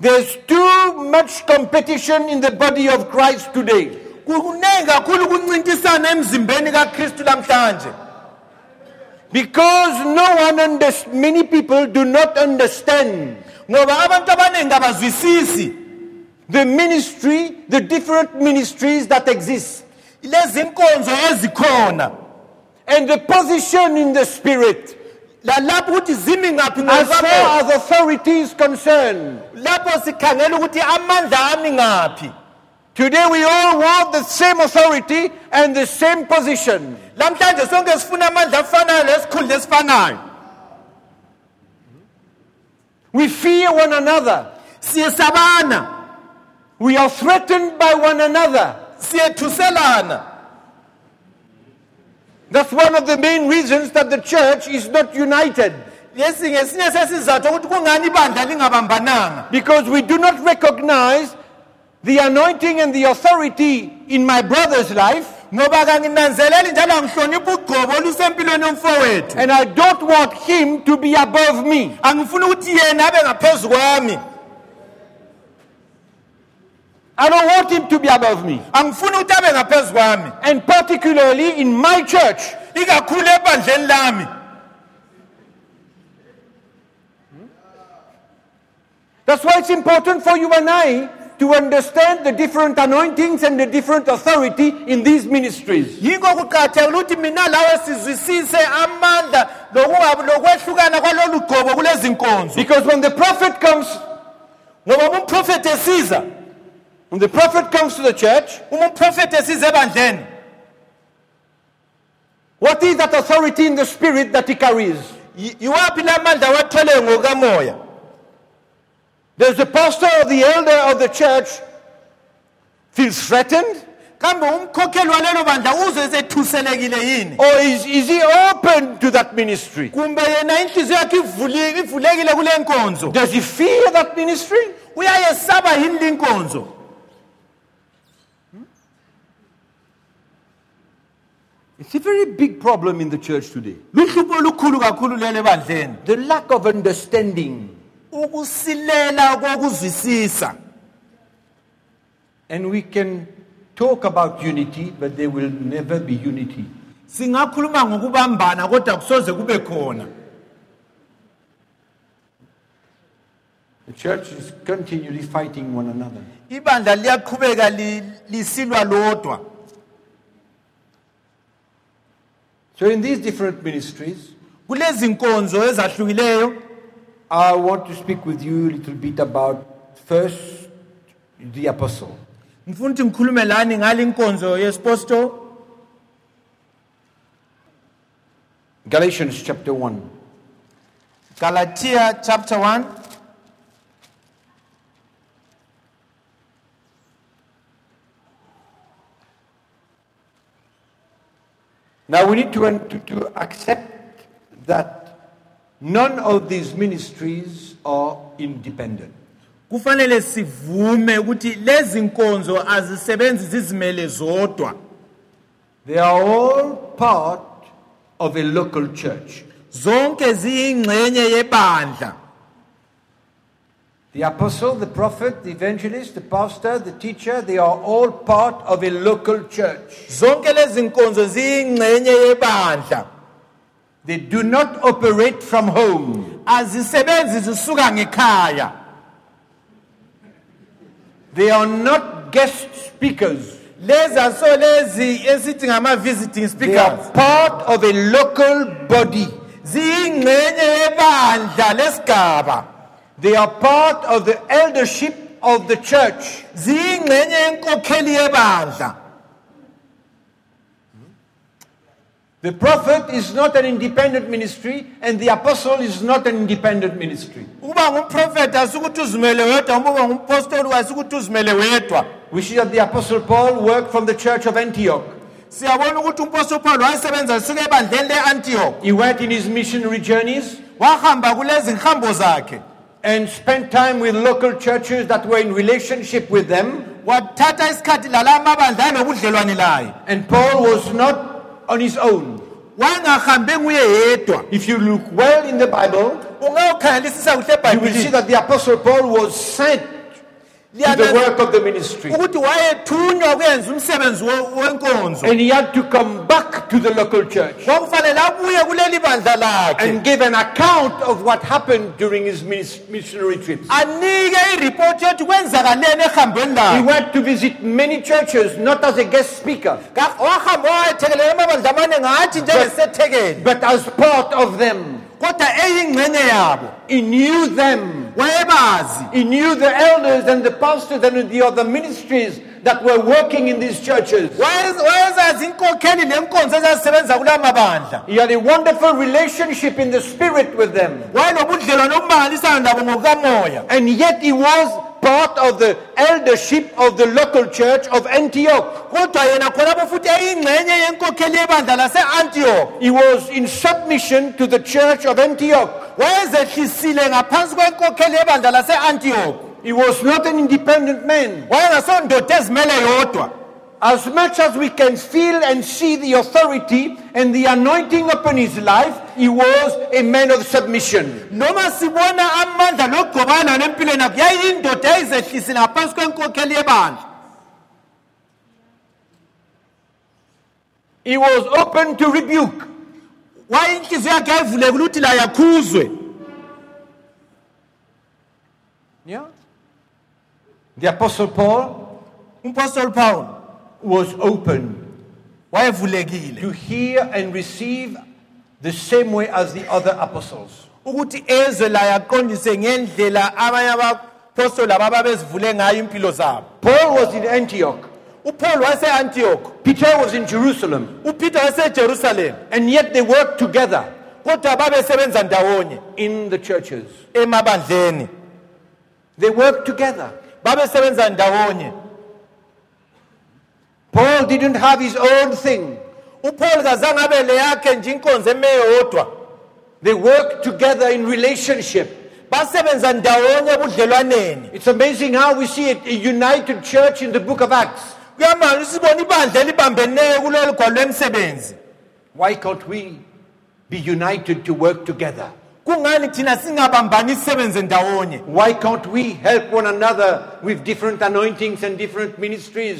There's too much competition in the body of Christ today. kuningi kakhulu kuncintisana emzimbeni kakristu lamhlanje. Because no one under, many people do not understand. Ngoba abantu abaningi abazwisisi. The ministry, the different ministries that exist, lezi nkonzo ezikhona and the position in the spirit lalapho ukuthi zimi ngaphi as far as authority is concerned. lapho sikhangela ukuthi amandla ami ngaphi Today we all want the same authority and the same position. lamhlanje sonke sifuna amandla afanayo lesikhundla esifanayo We fear one another. siyesabana We are threatened by one another. Siyethuselana That's one of the main reasons that the church is not united. lesi ngesinye sesizathu ukuthi kungani ibandla lingabambananga Because we do not recognize the anointing and the authority in my brother's life. ngoba kanginanzeleli njalo angihloniphi ugcobo olusempilweni yomfowethu And I don't want him to be above me. angifuni ukuthi yena abe ngaphezu kwami I don't want him to be above me. angifuni ukuthi abe ngaphezu kwami And particularly in my church. ikakhulu ebandleni lami That's why it's important for you and I to understand the different anointings and the different authority in these ministries. yinko kuqakathekile ukuthi mina lawe sizwisise amandla lokungabi- lokwehlukana kwalolu gcobo kulezi nkonzo Because when the prophet comes, ngoba umprofethi esiza when the prophet comes to the church, uma umprofethi esiza ebandleni what is that authority in the spirit that he carries? yi- yiwaphi la mandla awathweleyo ngokamoya Does the pastor or the elder of the church feel threatened? kambe umkhokheli walelo bandla uzwe esethuselekile yini Or is, is he open to that ministry? kumbe yena inhliziyo yakhe ivuli- ivulekile kule nkonzo Does he fear that ministry? uyayesaba yini linkonzo It's a very big problem in the church today. luhlupho olukhulu kakhulu lelo ebandleni The lack of understanding. ukusilela kokuzwisisa And we can talk about unity, but there will never be unity. singakhuluma ngokubambana kodwa kusoze kube khona The church is continually fighting one another. ibandla liyaqhubeka li- lisilwa lodwa So, in these different ministries, kulezi nkonzo ezahlukileyo I want to speak with you a little bit about first the apostle. ngifuna ukuthi ngikhulume lani ngale nkonzo yesipostoli Galatians chapter 1. galatia chapter 1 Now we need to, to, to accept that none of these ministries are independent. kufanele sivume ukuthi lezi nkonzo azisebenzi zizimele zodwa They are all part of a local church. zonke ziyingxenye yebandla The apostle, the prophet, the evangelist, the pastor, the teacher, they are all part of a local church. zonke lezi nkonzo ziyingxenye yebandla They do not operate from home. azisebenzi zisuka ngekhaya They are not guest speakers. lezi aso lezi esithi ngama-visiting They speakers are part of a local body. ziyingxenye yebandla lesigaba They are part of the eldership of the church. ziyingxenye yenkokheli yebandla The prophet is not an independent ministry, and the apostle is not an independent ministry. ukuba ngumprofethi asikuthi uzimele wedwa uma uba ngumpostoli asikuthi uzimele wedwa We see that the apostle Paul worked from the church of Antioch. siyabona ukuthi umpostoli paulo wayesebenza lisuka ebandleni le-antiyokhi He went in his missionary journeys wahamba kulezi ngihambo zakhe and spent time with local churches that were in relationship with them. wathatha isikhathi lala amabandla anobudlelwane laye And Paul was not on his own. wangahambe nguye yedwa If you look well in the Bible, ungawukhangelisisa kuhle you will see ebhayibhilini that the apostle Paul was sent the work of the ministry. ukuthi wayethunywa kuyenza umsebenzi wenkonzo And he had to come back to the local church kwakufanele abuye kuleli bandla lakhe and give an account of what happened during his minis- missionary trips. anike iripoti yothi kwenzakaleni ehambweni He lakhe went to visit many churches, not as a guest speaker, Ka- wahamba wayethekelela amabandla amaningi hathi njengesethekeli but as part of them. kodwa eyingxenye yabo He knew them. Wayebazi He knew the elders and the pastors and the other ministries that were working in these churches. Wayezazi inkokheli lenkonzo ezazisebenza kula mabandla He had a wonderful relationship in the spirit with them. wayenobudlelwano obumangalisayo nabo ngokukamoya And yet he was part of the eldership of the local church of Antioch. kodwa yena khonapho futhi eyingxenye yenkokheli yebandla lase-antiyokhi He was in submission to the church of Antioch. wayezehlisile ngaphansi kwenkokheli yebandla lase-antiyokhi He was not an independent man. Wayengasondoda ezimele yodwa As much as we can feel and see the authority and the anointing upon his life, he was a man of submission. noma sibona amandla lokugqobana nempilweni yakhe yayiyindoda eyayizehlisile ngaphansi kwenkokheli yebandla He was open to rebuke. wayinhliziyo yakhe yayivulekile ukuthi la yakhuzwe Yeah. The apostle Paul umpostoli paul was open wayevulekile to hear and receive the same way as the other apostles. ukuthi ezwe laye aqondise ngendlela abanye abapostoli ababa bezivule ngayo impilo zabo Paul was in Antioch. upaul wase-antiyokhi Peter was in Jerusalem. upeter And yet they worked together kodwa babesebenza ndawonye in the churches. emabandleni They worked together. babesebenza ndawonye Paul didn't have his own thing. upaul kazange abe le yakhe nje inkonzo emeyodwa They worked together in relationship. basebenza ndawonye ebudlelwaneni It's amazing how we see it, a united church in the book of Acts. kuyamanje sibona ibandla elibambeneyo kulolu gwalo lwemisebenzi Why can't we be united to work together? kungani thina singabambani sisebenze ndawonye Why can't we help one another with different anointings and different ministries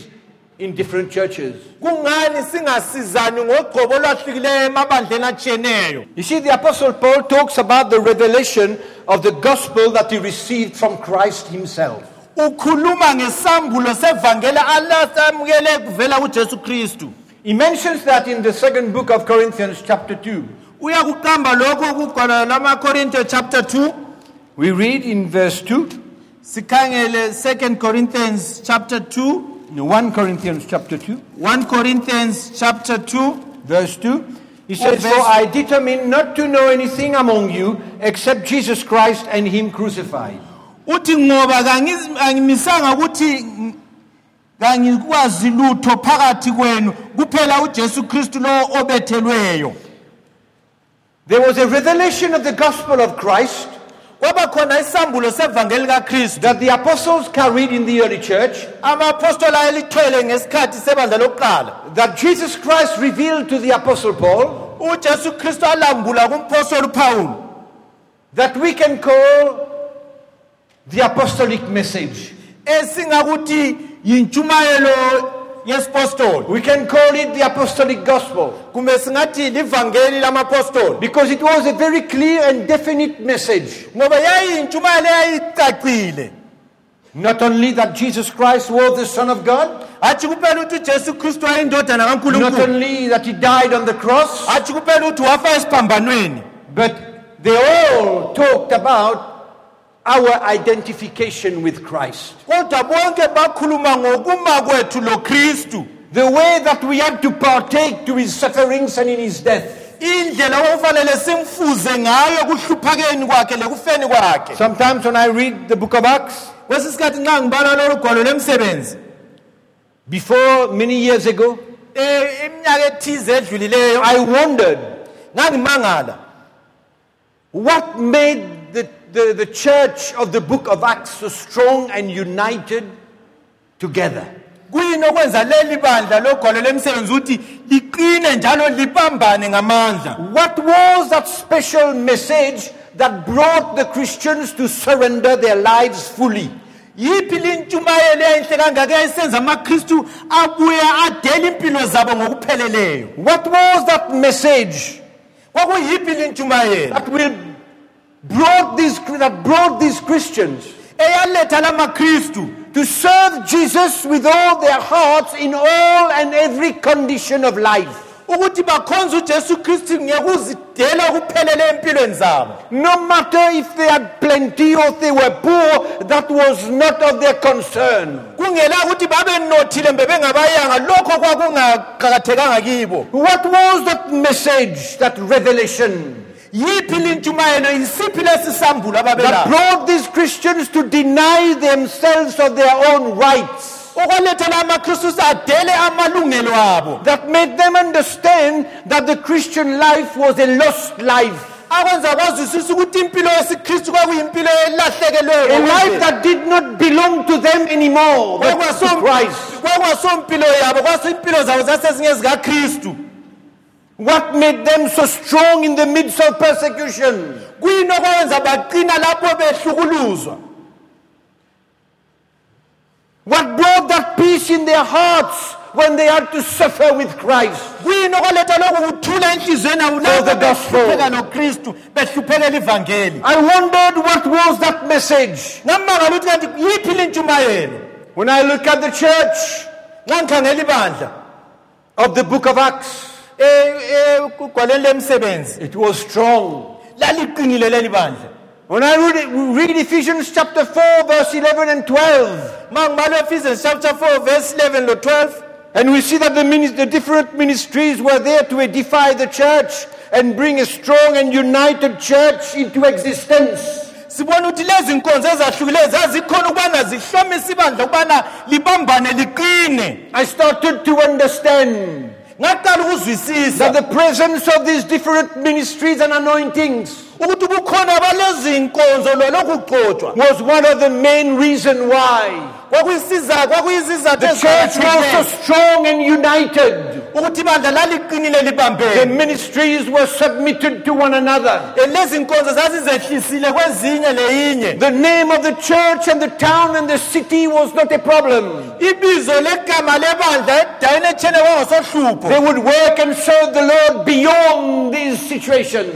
in different churches? kungani singasizani ngogqobo olwahlukileyo emabandleni atshiyeneyo You see, the Apostle Paul talks about the revelation of the gospel that he received from Christ himself. ukhuluma ngesambulo sevangeli alasamukele kuvela kujesu kristu He mentions that in the second book of Corinthians, chapter 2. uyakuqamba lokho kugwalo lwamakorinto chapter 2 We read in verse 2, sikhangele 2 corinthians chapter 2 no, 1 Corinthians chapter 2, 1 corinthians chapter 2 verse 2. He says, verse- For I determined not to know anything among you except Jesus Christ and Him crucified. uthi ngoba kangiz- ukuthi kangikwazi lutho phakathi kwenu kuphela ujesu kristu lo obethelweyo There was a revelation of the gospel of Christ kwaba khona isambulo sevangeli likakristu that the apostles carried in the early church, amapostoli ayelithwele ngesikhathi sebandla lokuqala. that Jesus Christ revealed to the apostle Paul, ujesu kristu alambula that we can call the apostolic message. esingakuthi yintshumayelo yesipostoli We can call it the apostolic gospel. Kumbe singathi livangeli lamapostoli because it was a very clear and definite message. ngoba yayiyintshumayelo eyayicacile Not only that Jesus Christ was the Son of God, hatshi kuphela ukuthi ujesu kristu wayindodana not only that He died on the cross, hatshi kuphela ukuthi wafa esiphambanweni. but they all talked about our identification with Christ. kodwa bonke bakhuluma ngokuma kwethu lokristu The way that we have to partake to His sufferings and in His death. indlela okufanele simfuze ngayo kuhluphakeni kwakhe lekufeni kwakhe Sometimes when I read the book of Acts, kwesi sikhathi nxa ngibala lolu gwalo lemisebenzi before many years ago, iminyaka ethize edlulileyo I wondered what made the, the, church of the book of Acts so strong and united together. kuyini okwenza leli bandla logwalo lemisebenzi ukuthi liqine njalo libambane ngamandla What was that special message that brought the Christians to surrender their lives fully? yiphi lintshumayelo eyayinhle kangaka eyayisenza amakristu abuya adele impilo zabo ngokupheleleyo What was that message kwakuyiphi lintshumayelo that will brought these that brought these Christians eyaletha to serve Jesus with all their hearts in all and every condition of life? ukuthi bakhonze ujesu kristu ngekuzidela okuphelele empilweni zabo No matter if they had plenty or if they were poor, that was not of their concern. kungela ukuthi babenothile mbe bengabayanga lokho kwakungaqakathekanga kibo What was that message, that revelation yiphi lintshumayelo yisiphi lesi sambulo that brought these Christians to deny themselves of their own rights? okwalethela amakristu adele amalungelo abo That made them understand that the Christian life was a lost life. akwenza kwazwisisa ukuthi impilo yesikristu kwakuyimpilo A life that did not belong to them anymore, but to Christ. kwakwasompilo yabo kwasimpilo zabo zasezingezikakristu What made them so strong in the midst of persecution? kuyini okwenza baqina lapho behlukuluzwa What brought that peace in their hearts when they had to suffer with Christ? kuyini okwaletha lokhu kuthula enhliziyweni yabo lapho gospel. behlupheka nokristu behluphekela ivangeli I wondered what was that message. ngamangala ukuthi kanti yiphi lintshumayelo When I look at the church ibandla of the book of Acts, lemsebenzi it was strong. laliqinile leli bandla When I read, read Ephesians chapter 4, verse 11 and 12, ma ngibala ephesians chapter 4 verse 11 lo 12 and we see that the, minis- the different ministries were there to edify the church and bring a strong and united church into existence. sibona ukuthi lezi nkonzo ezahlukileyo zazikhona ukubana zihlomise ibandla ukubana libambane liqine. I started to understand that the presence of these different ministries and anointings ukuthi ubukhona balezi nkonzo lolokhu kugcotshwa was one of the main reason why the church was so strong and united. ukuthi ibandla laliqinile The ministries were submitted to one another. Eh, lezi nkonzo zazizehlisile kwezinye leyinye The name of the church and the town and the city was not a problem. ibizo legama lebandla edayini etshene kwangasohlupho They would work and serve the Lord beyond these situations.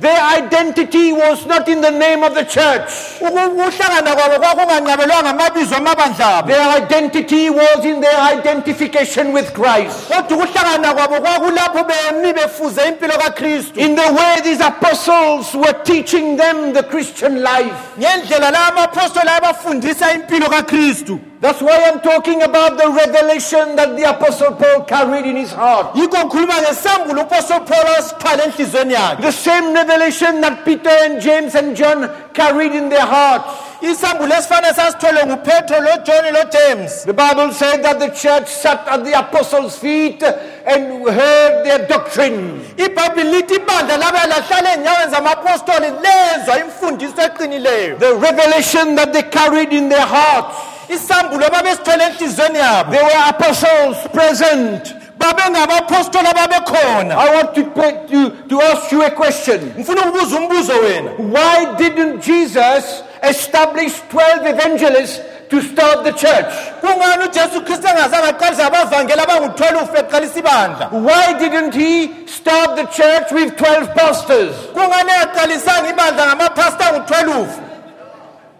Babesebenza bengahanqwanga yile mgoqo yamabizo Their identity was not in the name of the church. ukuhlangana kwabo kwakunganqabelwanga amabizo amabandla Their identity was in their identification with Christ. kodwa ukuhlangana kwabo kwakulapho bemi befuze impilo kakristu In the way these apostles were teaching them the Christian life. ngendlela la amapostoli ayebafundisa impilo kakristu That's why I'm talking about the revelation that the apostle Paul carried in his heart. yikho ngikhuluma ngesambulo upostoli paul asithwala enhliziyweni yakhe The same revelation that Peter and James and John carried in their hearts. isambulo esifanele sasithwele ngupetro lojoni lojames The Bible said that the church sat at the apostles' feet and heard their doctrine. ibhayibhili lithi ibandla labe lahlala ey'nyaweni zamapostoli lezwa imfundiso eqinileyo The revelation that they carried in their hearts. Isambulo babesithwele enhliziyweni yabo They were apostles present. babengabapostoli ababekhona I want to, pray, to, to ask you a question. ngifuna ukubuza umbuzo wena Why didn't Jesus establish 12 evangelists to start the church? kungani ujesu kristu engazange aqalisa abavangeli abangu-12 ibandla Why didn't he start the church with 12 pastors? kungani engaqalisanga ibandla ngamaphasta angu-12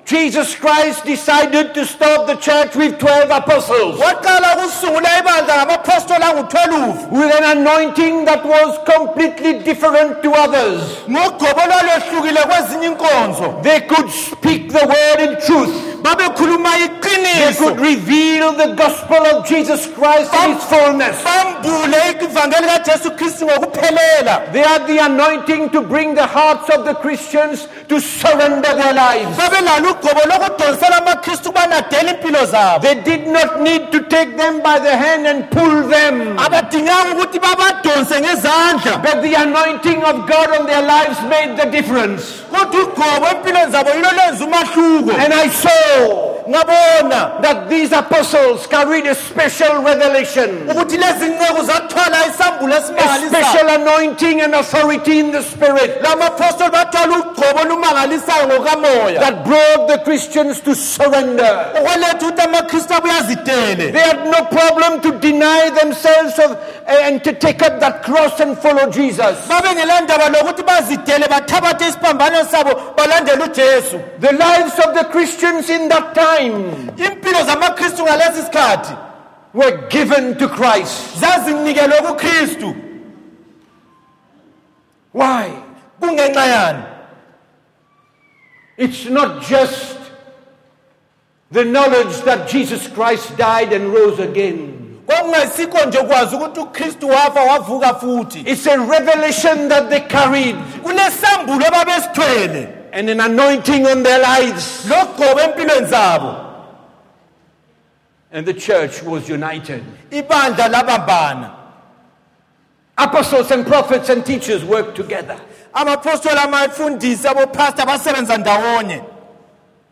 Jesus Christ decided to start the church with 12 apostles waqala ukusungula ibandla ngamapostoli angu-12 with an anointing that was completely different to others. ngogcobo lwalwehlukile kwezinye inkonzo They could speak the word in truth. They iqiniso could reveal the gospel of Jesus Christ in its fullness. bambule ivangeli kajesu kristu ngokuphelela They had the anointing to bring the hearts of the Christians to surrender their lives. babelalo ugcobo lokudonsela amakristu ukubana adele impilo zabo They did not need to take them by the hand and pull them. abadinganga ukuthi babadonse ngezandla But the anointing of God on their lives made the difference. kodwa ugcobo empilweni zabo yilo lenza umahluko And I saw Senhor. Ngabona that these apostles carried a special revelation, ukuthi lezi nceku zathwala isambulo a esimangalisayo special anointing and authority in the spirit. Lamapostoli bathwala ugcobo olumangalisayo ngokamoya. That brought the Christians to surrender. okwaletha ukuthi amakristu abuye azidele. They had no problem to deny themselves of eh, and to take up that cross and follow Jesus. babe ngelandaba lokuthi bazidele bathabathe isiphambano sabo balandele ujesu. The lives of the Christians in that time impilo zamakristu ngalesi sikhathi were given to Christ. zazinikelwe kukristu Why? kungenxa yani It's not just the knowledge that Jesus Christ died and rose again. kwakungasikho nje kwazi ukuthi ukristu wafa wavuka futhi It's a revelation that they carried kunesambulo ababesithwele and an anointing on their lives. lokugcoba empilweni zabo And the church was united. ibandla labambana Apostles and prophets and teachers worked together. amapostoli amafundisi abophasta basebenza ndawonye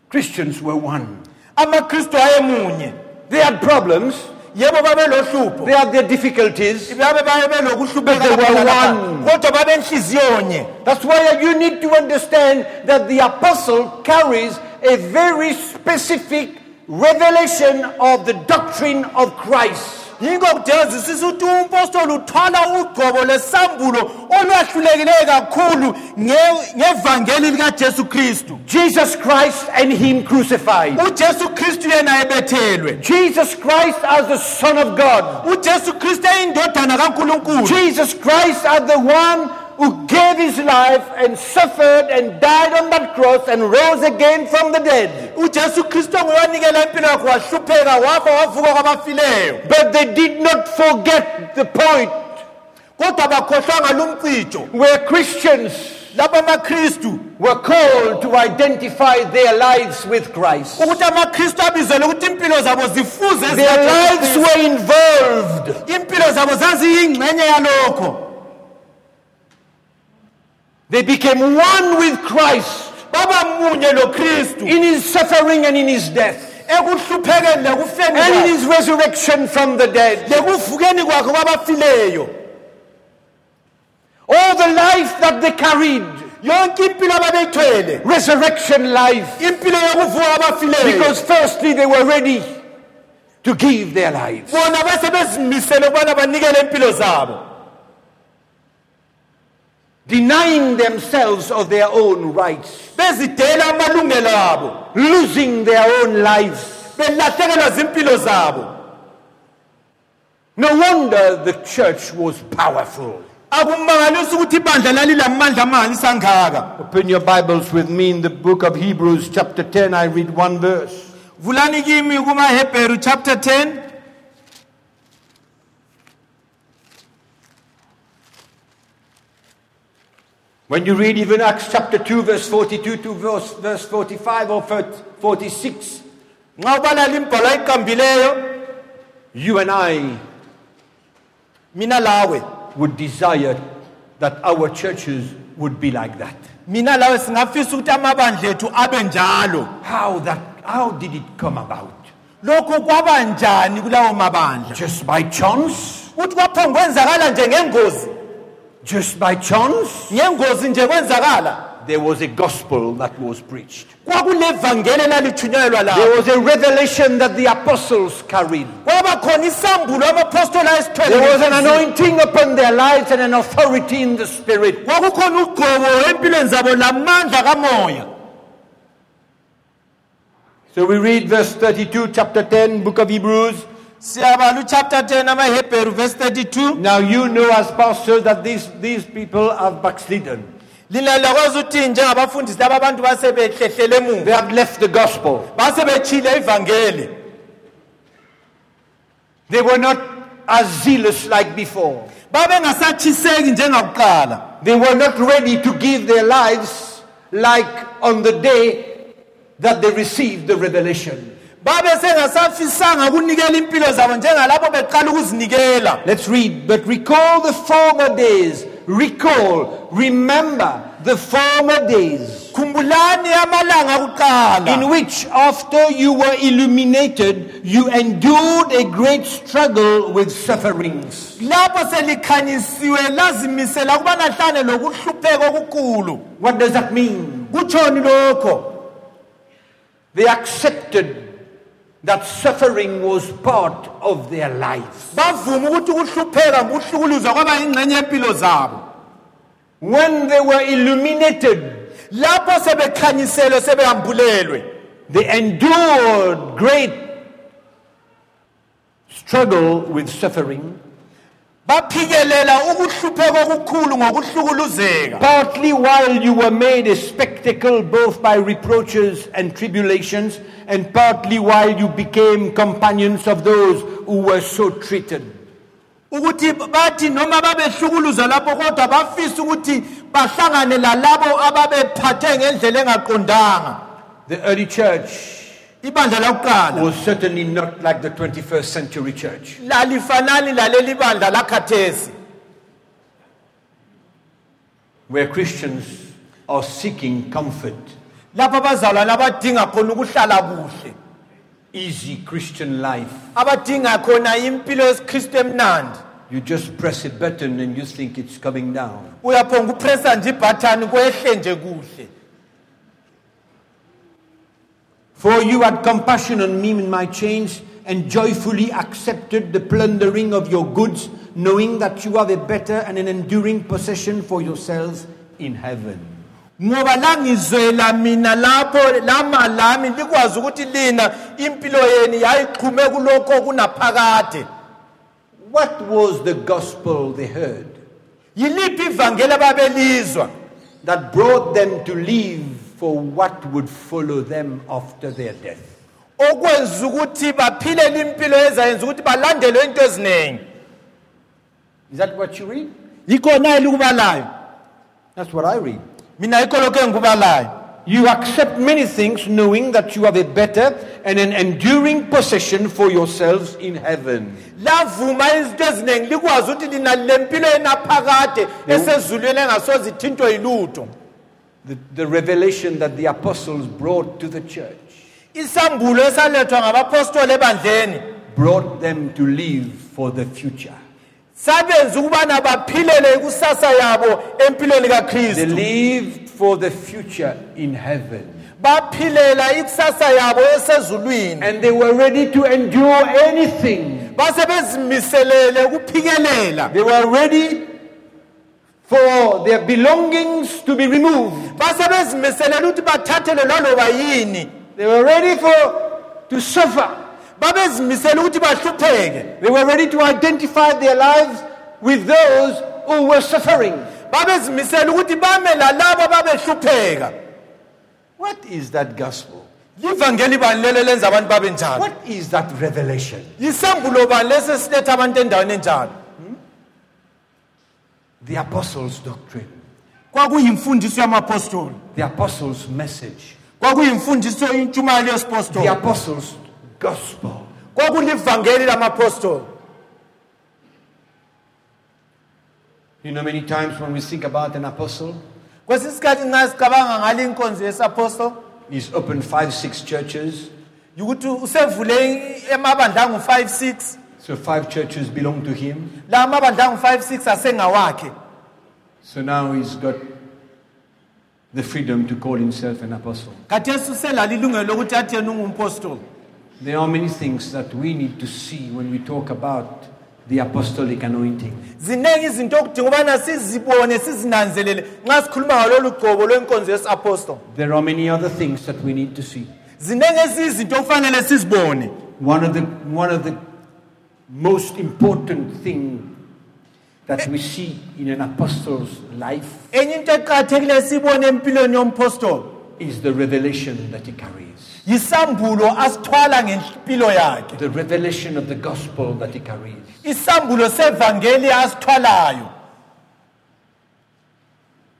Christians were one. amakristu ayemunye They had problems, yebo babelohlupho they had their difficulties. babe babe belokuhlupheka But they were one. kodwa babenhliziyonye That's why you need to understand that the apostle carries a very specific revelation of the doctrine of Christ. Yinko kudinga zisisa ukuthi umpostoli uthwala ugqobo lesambulo olwahlulekileyo kakhulu nge- ngevangeli likajesu kristu Jesus Christ and Him crucified. ujesu kristu yena ebethelwe Jesus Christ as the Son of God. ujesu kristu eyindodana kankulunkulu Jesus Christ as the one who gave his life and suffered and died on that cross and rose again from the dead. ujesu kristu onguyowanikela impilo yakhe wahlupheka wafa wavuka kwabafileyo But they did not forget the point kodwa bakhohlwanga lumcijo where Christians were called to identify their lives with Christ. ukuthi amakristu abizele ukuthi impilo zabo zifuze Their lives were involved. impilo zabo zaziyingxenye yalokho They became one with Christ. Baba munye lokristu in his suffering and in his death. Ekuhluphekeni lekufeni and in his resurrection from the dead. lekuvukeni kwakhe kwabafileyo. All the life that they carried, yonke impilo ababeyithwele resurrection life. impilo yokuvuka kwabafileyo. Because firstly, they were ready to give their lives. bona bese ukubana banikele impilo zabo Denying themselves of their own rights, bezidela amalungelo abo losing their own lives. belahlekelwa zimpilo zabo No wonder the church was powerful. akumangalisi ukuthi ibandla lalilamandla amangalisa ngaka Open your Bibles with me in the book of Hebrews, chapter 10. I read one verse. vulani kimi kumahebheru chapter 10 When you read even Acts chapter 2, verse 42 to verse, verse 45 or 46, nxa ubalala imbhalo ayiqambileyo you and I mina lawe would desire that our churches would be like that. mina lawe singafisa ukuthi amabandla ethu abe njalo How that how did it come about? lokhu kwaba njani kulawo mabandla Just by chance? Just by chance? ngengozi nje kwenzakala There was a gospel that was preached. kwakulevangeli There was a revelation that the apostles carried. kwaba khona isambulo amapostoli There was an anointing upon their lives and an authority in the spirit. kwakukhona ugqobo empilweni zabo lamandla kamoya So we read verse 32, chapter 10, book of Hebrews. Uchapter 10 amahebheru verse 32 Now you know as pastors that these, these people have backslidden. lina lakwazi ukuthi njengabafundisi laba abantu basebehlehlele They emuva have left the gospel. ivangeli They were not as zealous like before. babengasatshiseki njengakuqala They were not ready to give their lives like on the day that they received the revelation. Babe sengasafisanga ukunikela impilo zabo njengalapho beqala ukuzinikela Let's read. But recall the former days. Recall. Remember the former days khumbulani amalanga akuqala in which, after you were illuminated, you endured a great struggle with sufferings. lapho selikhanyisiwe lazimisela ukuba nahlane lokuhlupheka okukhulu What does that mean? kutshoni lokho They accepted that suffering was part of their lives. bavuma ukuthi ukuhlupheka ukuhlukuluzwa kwaba yingxenye yempilo zabo When they were illuminated, lapho sebekhanyiselwe sebehambulelwe they endured great struggle with suffering, baphikelela ukuhlupheka okukhulu ngokuhlukuluzeka partly while you were made a spectacle both by reproaches and tribulations, and partly while you became companions of those who were so treated. ukuthi bathi noma lapho kodwa bafisa ukuthi bahlangane lalabo ababephathe ngendlela engaqondanga The early church ibandla lakuqala was certainly not like the 21st century church. lalifanani laleli bandla lakhathesi where Christians are seeking comfort, lapho abazalwane abadinga khona ukuhlala kuhle easy Christian life. abadinga khona impilo yesikristu emnandi You just press a button and you think it's coming down. uyaphonga upressa nje ibhathani kwehle nje kuhle For you had compassion on me in my chains and joyfully accepted the plundering of your goods, knowing that you have a better and an enduring possession for yourselves in heaven. ngoba langizwela mina lapho lama lami likwazi ukuthi lina impilo yayixhume kulokho kunaphakade. What was the gospel they heard? Yiliphi ivangeli ababelizwa? That brought them to live for what would follow them after their death? okwenza ukuthi baphilele impilo ezayenza ukuthi balandelwe into eziningi Is that what you read? yikho nayo likubalayo That's what I read. mina yikho lokho engikubalayo You accept many things knowing that you have a better and an enduring possession for yourselves in heaven. lavuma izinto eziningi likwazi ukuthi lina le mpilo enaphakade esezulwini engasoze ithintwe yilutho The, the revelation that the apostles brought to the church isambulo esalethwa ngabapostoli ebandleni brought them to live for the future. sabenza ukubana baphilele ikusasa yabo empilweni They kakristu lived for the future in heaven. baphilela ikusasa yabo esezulwini And they were ready to endure anything. ukuphikelela They were ready for their belongings to be removed. base ukuthi bathathelwe laloba yini They were ready for to suffer. babezimisele ukuthi bahlupheke They were ready to identify their lives with those who were suffering. babezimisele ukuthi bame lalabo ababehlupheka What is that gospel? livangeli bani lelo lenza abantu babe njalo What is that revelation? yisambulo bani lesi esiletha abantu endaweni enjalo The apostles' doctrine, kwakuyimfundiso yamapostoli the apostles' message, kwakuyimfundiso intshumayelo the apostles' gospel. kwakulivangeli lamapostoli You know, many times when we think about an apostle, kwesinye isikhathi nxa sicabanga ngale inkonzo yesapostoli he's opened five, six churches. yukuthi usevule emabandla angu-5 6 So five churches belong to him. la amabandla angu-5 6 asengawakhe So now he's got the freedom to call himself an apostle. khathesi uselalo ilungelo lokuthi athi yena ungumpostoli There are many things that we need to see when we talk about the apostolic anointing. ziningi izinto okudinga ubana sizibone sizinanzelele nxa sikhuluma ngalolu gcobo lwenkonzo yesi-apostoli There are many other things that we need to see. ziningi ezinye izinto okufanele sizibone One of the, one of the most important thing that we see in an apostle's life enye into eqakathekileyo siyibone empilweni yompostoli? is the revelation that he carries. yisambulo asithwala ngempilo yakhe. The revelation of the gospel that he carries. isambulo sevangeli asithwalayo.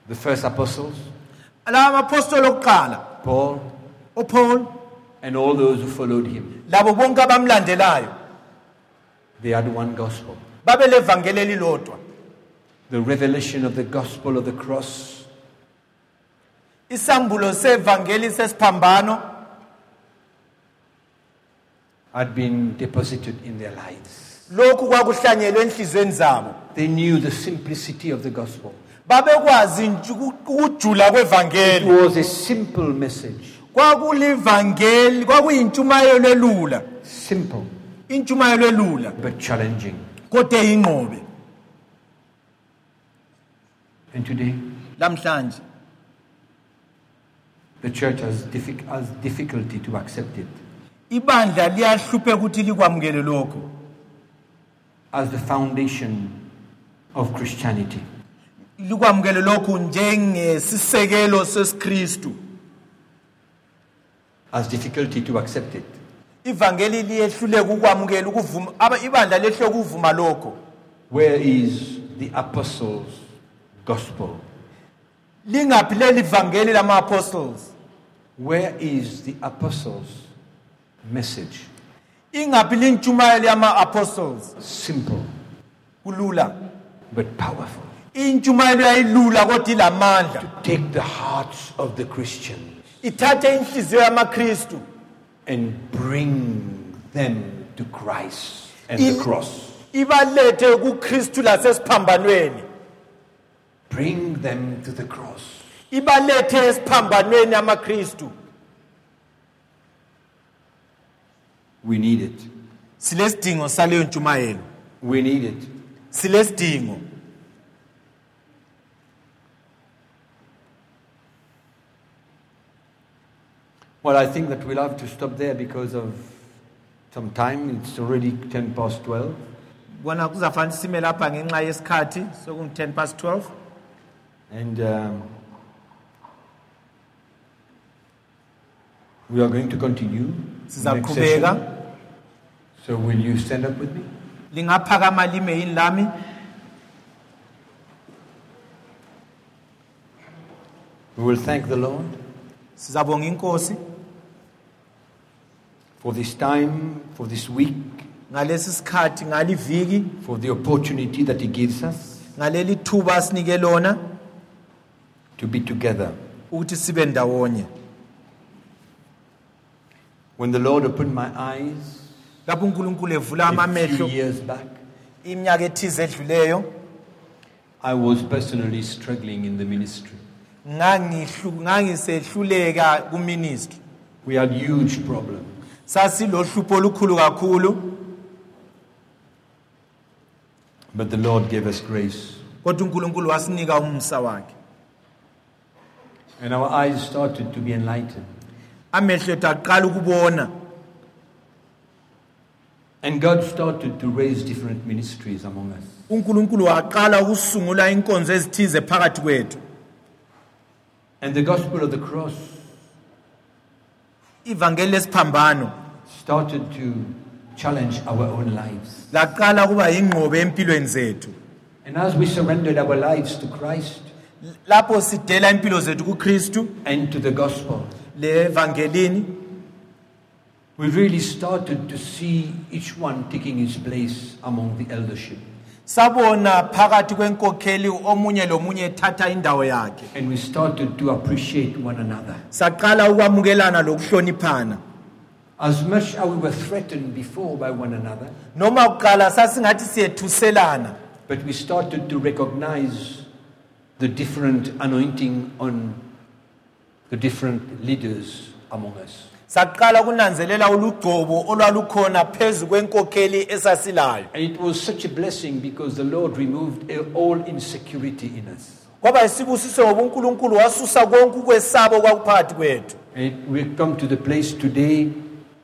The first apostles, la mapostoli okuqala. Paul, oh, upaul and all those who followed him, labo bonke abamlandelayo they had one gospel. babe levangeli elilodwa The revelation of the gospel of the cross isambulo sevangeli sesiphambano had been deposited in their lives. lokhu kwakuhlanyelwe enhliziyweni zabo They knew the simplicity of the gospel. babekwazi nje uku- ukujula It kwevangeli was a simple message. kwakulivangeli kwakuyintshumayelo elula simple intshumayelo elula but challenging. kodwa eyingqobe And today, lamhlanje the church has, diffi- has difficulty to accept it ibandla liyahluphe ukuthi likwamukele lokho as the foundation of Christianity. likwamukele lokhu njengesisekelo sesiKristu Has difficulty to accept it. Ivangeli liyehluleka ukwamukela ukuvuma ibandla lehluleka ukuvuma lokho. Where is the apostles' gospel? lingaphi leli vangeli lama apostles? Where is the apostles' message? ingaphi lintshumayelo yama apostles? Simple. Kulula. But powerful. intshumayelo yayilula kodwa ilamandla. Take the hearts of the Christians. Ithathe inhliziyo yamakristu and bring them to Christ and the cross. ibalethe kukristu lasesiphambanweni Bring them to the cross. ibalethe esiphambanweni amakristu We need it. silesidingo saleyo ntshumayelo We need it. silesidingo Well, I think that we'll have to stop there because of some time. It's already 10 past 12. bona kuzafanele sime lapha ngenxa yesikhathi sokungu-10 past 12 And um, we are going to continue. next sizaqhubeka session. So, will you stand up with me? lingaphakama lime yini lami We will thank the Lord sizabonga inkosi for this time, for this week, ngalesi sikhathi ngaliviki for the opportunity that He gives us ngaleli thuba asinike lona to be together. ukuthi sibe ndawonye When the Lord opened my eyes lapho unkulunkulu evula a few amamehlo years back, iminyaka ethize edluleyo I was personally struggling in the ministry. Ngangihlu- ngangisehluleka kuministry We had huge problems. sasilohlupho olukhulu kakhulu But the Lord gave us grace. kodwa unkulunkulu wasinika umsa wakhe And our eyes started to be enlightened. amehlo ethu aqala ukubona And God started to raise different ministries among us. unkulunkulu waqala ukusungula inkonzo ezithize phakathi kwethu And the gospel of the cross ivangeli lesiphambano started to challenge our own lives. laqala kuba yingqobe empilweni zethu And as we surrendered our lives to Christ lapho sidela impilo zethu kuKristu and to the gospel, levangelini we really started to see each one taking his place among the eldership. Sabona phakathi kwenkokheli omunye lomunye ethatha indawo yakhe And we started to appreciate one another. saqala ukwamukelana lokuhloniphana As much as we were threatened before by one another, noma kuqala sasingathi siyethuselana but we started to recognize the different anointing on the different leaders among us. Saqala kunanzelela ulugcobo olwalukhona phezu kwenkokheli esasilayo And it was such a blessing because the Lord removed all insecurity in us. kwaba yisibusiso ngoba unkulunkulu wasusa konke ukwesabo kwakuphakathi kwethu And we come to the place today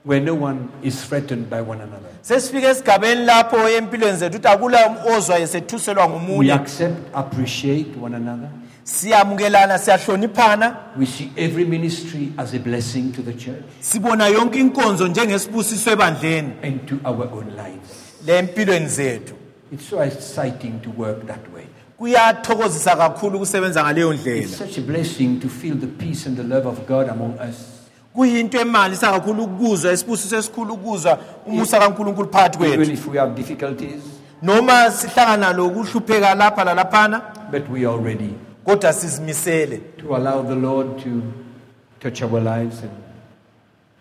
where no one is threatened by one another. sesifike esigabeni lapho empilweni zethu ukuthi akula um- ozwa esethuselwa We ngomunye accept, appreciate one another. Siyamukelana siyahloniphana. We see every ministry as a blessing to the church sibona yonke inkonzo njengesibusiso ebandleni. and to our own lives. zethu. It's so exciting to work that way. kuyathokozisa kakhulu ukusebenza ngaleyo It's ndlela such a blessing to feel the peace and the love of God among us. kuyinto emalisa kakhulu ukuzwa isibusiso esikhulu ukuzwa umusa phakathi Even kwethu. if we have difficulties, noma sihlangana lokuhlupheka lapha lalaphana. But we are ready kodwa sizimisele to allow the Lord to touch our lives and,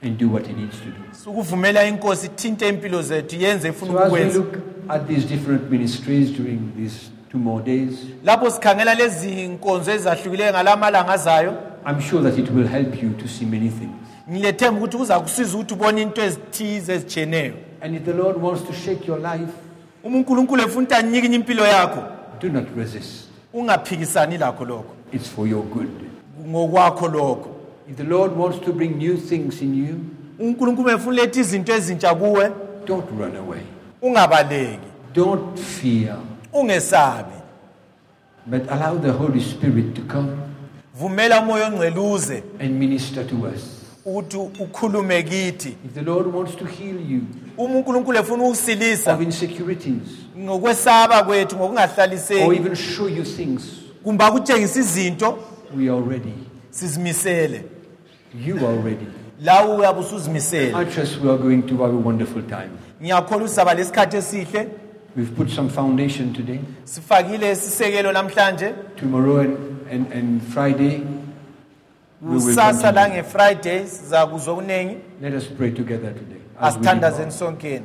and do what He needs to do. ukuvumela inkosi ithinte impilo zethu yenze efuna So as we ukukwenza look at these different ministries during these two more days, lapho sikhangela lezi nkonzo ezahlukileyo ngalamalanga azayo I'm sure that it will help you to see many things. ngilethemba ukuthi kuza kusiza ukuthi ubone into ezithize ezitshiyeneyo And if the Lord wants to shake your life, uma unkulunkulu efuna ukuthi anyikinye impilo yakho do not resist. Ungaphikisani lakho lokho It's for your good. ngokwakho lokho If the Lord wants to bring new things in you, unkulunkulu efuna letha izinto ezintsha kuwe don't run away. ungabaleki Don't fear, ungesabi but allow the Holy Spirit to come vumela umoya ongceluze and minister to us. Ukuthi ukhulume kithi If the Lord wants to heal you uma unkulunkulu efuna ukusilisa of insecurities ngokwesaba kwethu or ngokungahlaliseki even show you things, kumbe akutshengisa izinto we are ready. sizimisele You are ready. lawe uyabe usuzimisele I trust we are going to have a wonderful time. ngiyakholwa usaba lesikhathi esihle We've put some foundation today. sifakile isisekelo namhlanje Tomorrow and, and, and Friday, we will kusasa langefriday siza kuzwa okuningi Let us pray together today. as we asithandazeni depart. sonkeni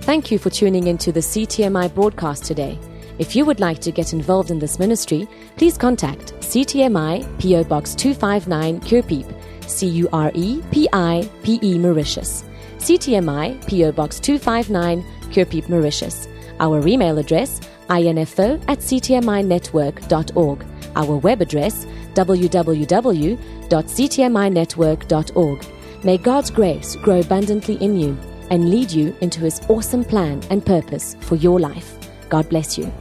Thank you for tuning into the CTMI broadcast today. If you would like to get involved in this ministry, please contact CTMI PO Box 259 Curepipe, C U R E P I P E Mauritius. CTMI PO Box 259 Curepipe, Mauritius. Our email address info at ctminetwork.org. Our web address, www.ctminetwork.org. May God's grace grow abundantly in you and lead you into his awesome plan and purpose for your life. God bless you.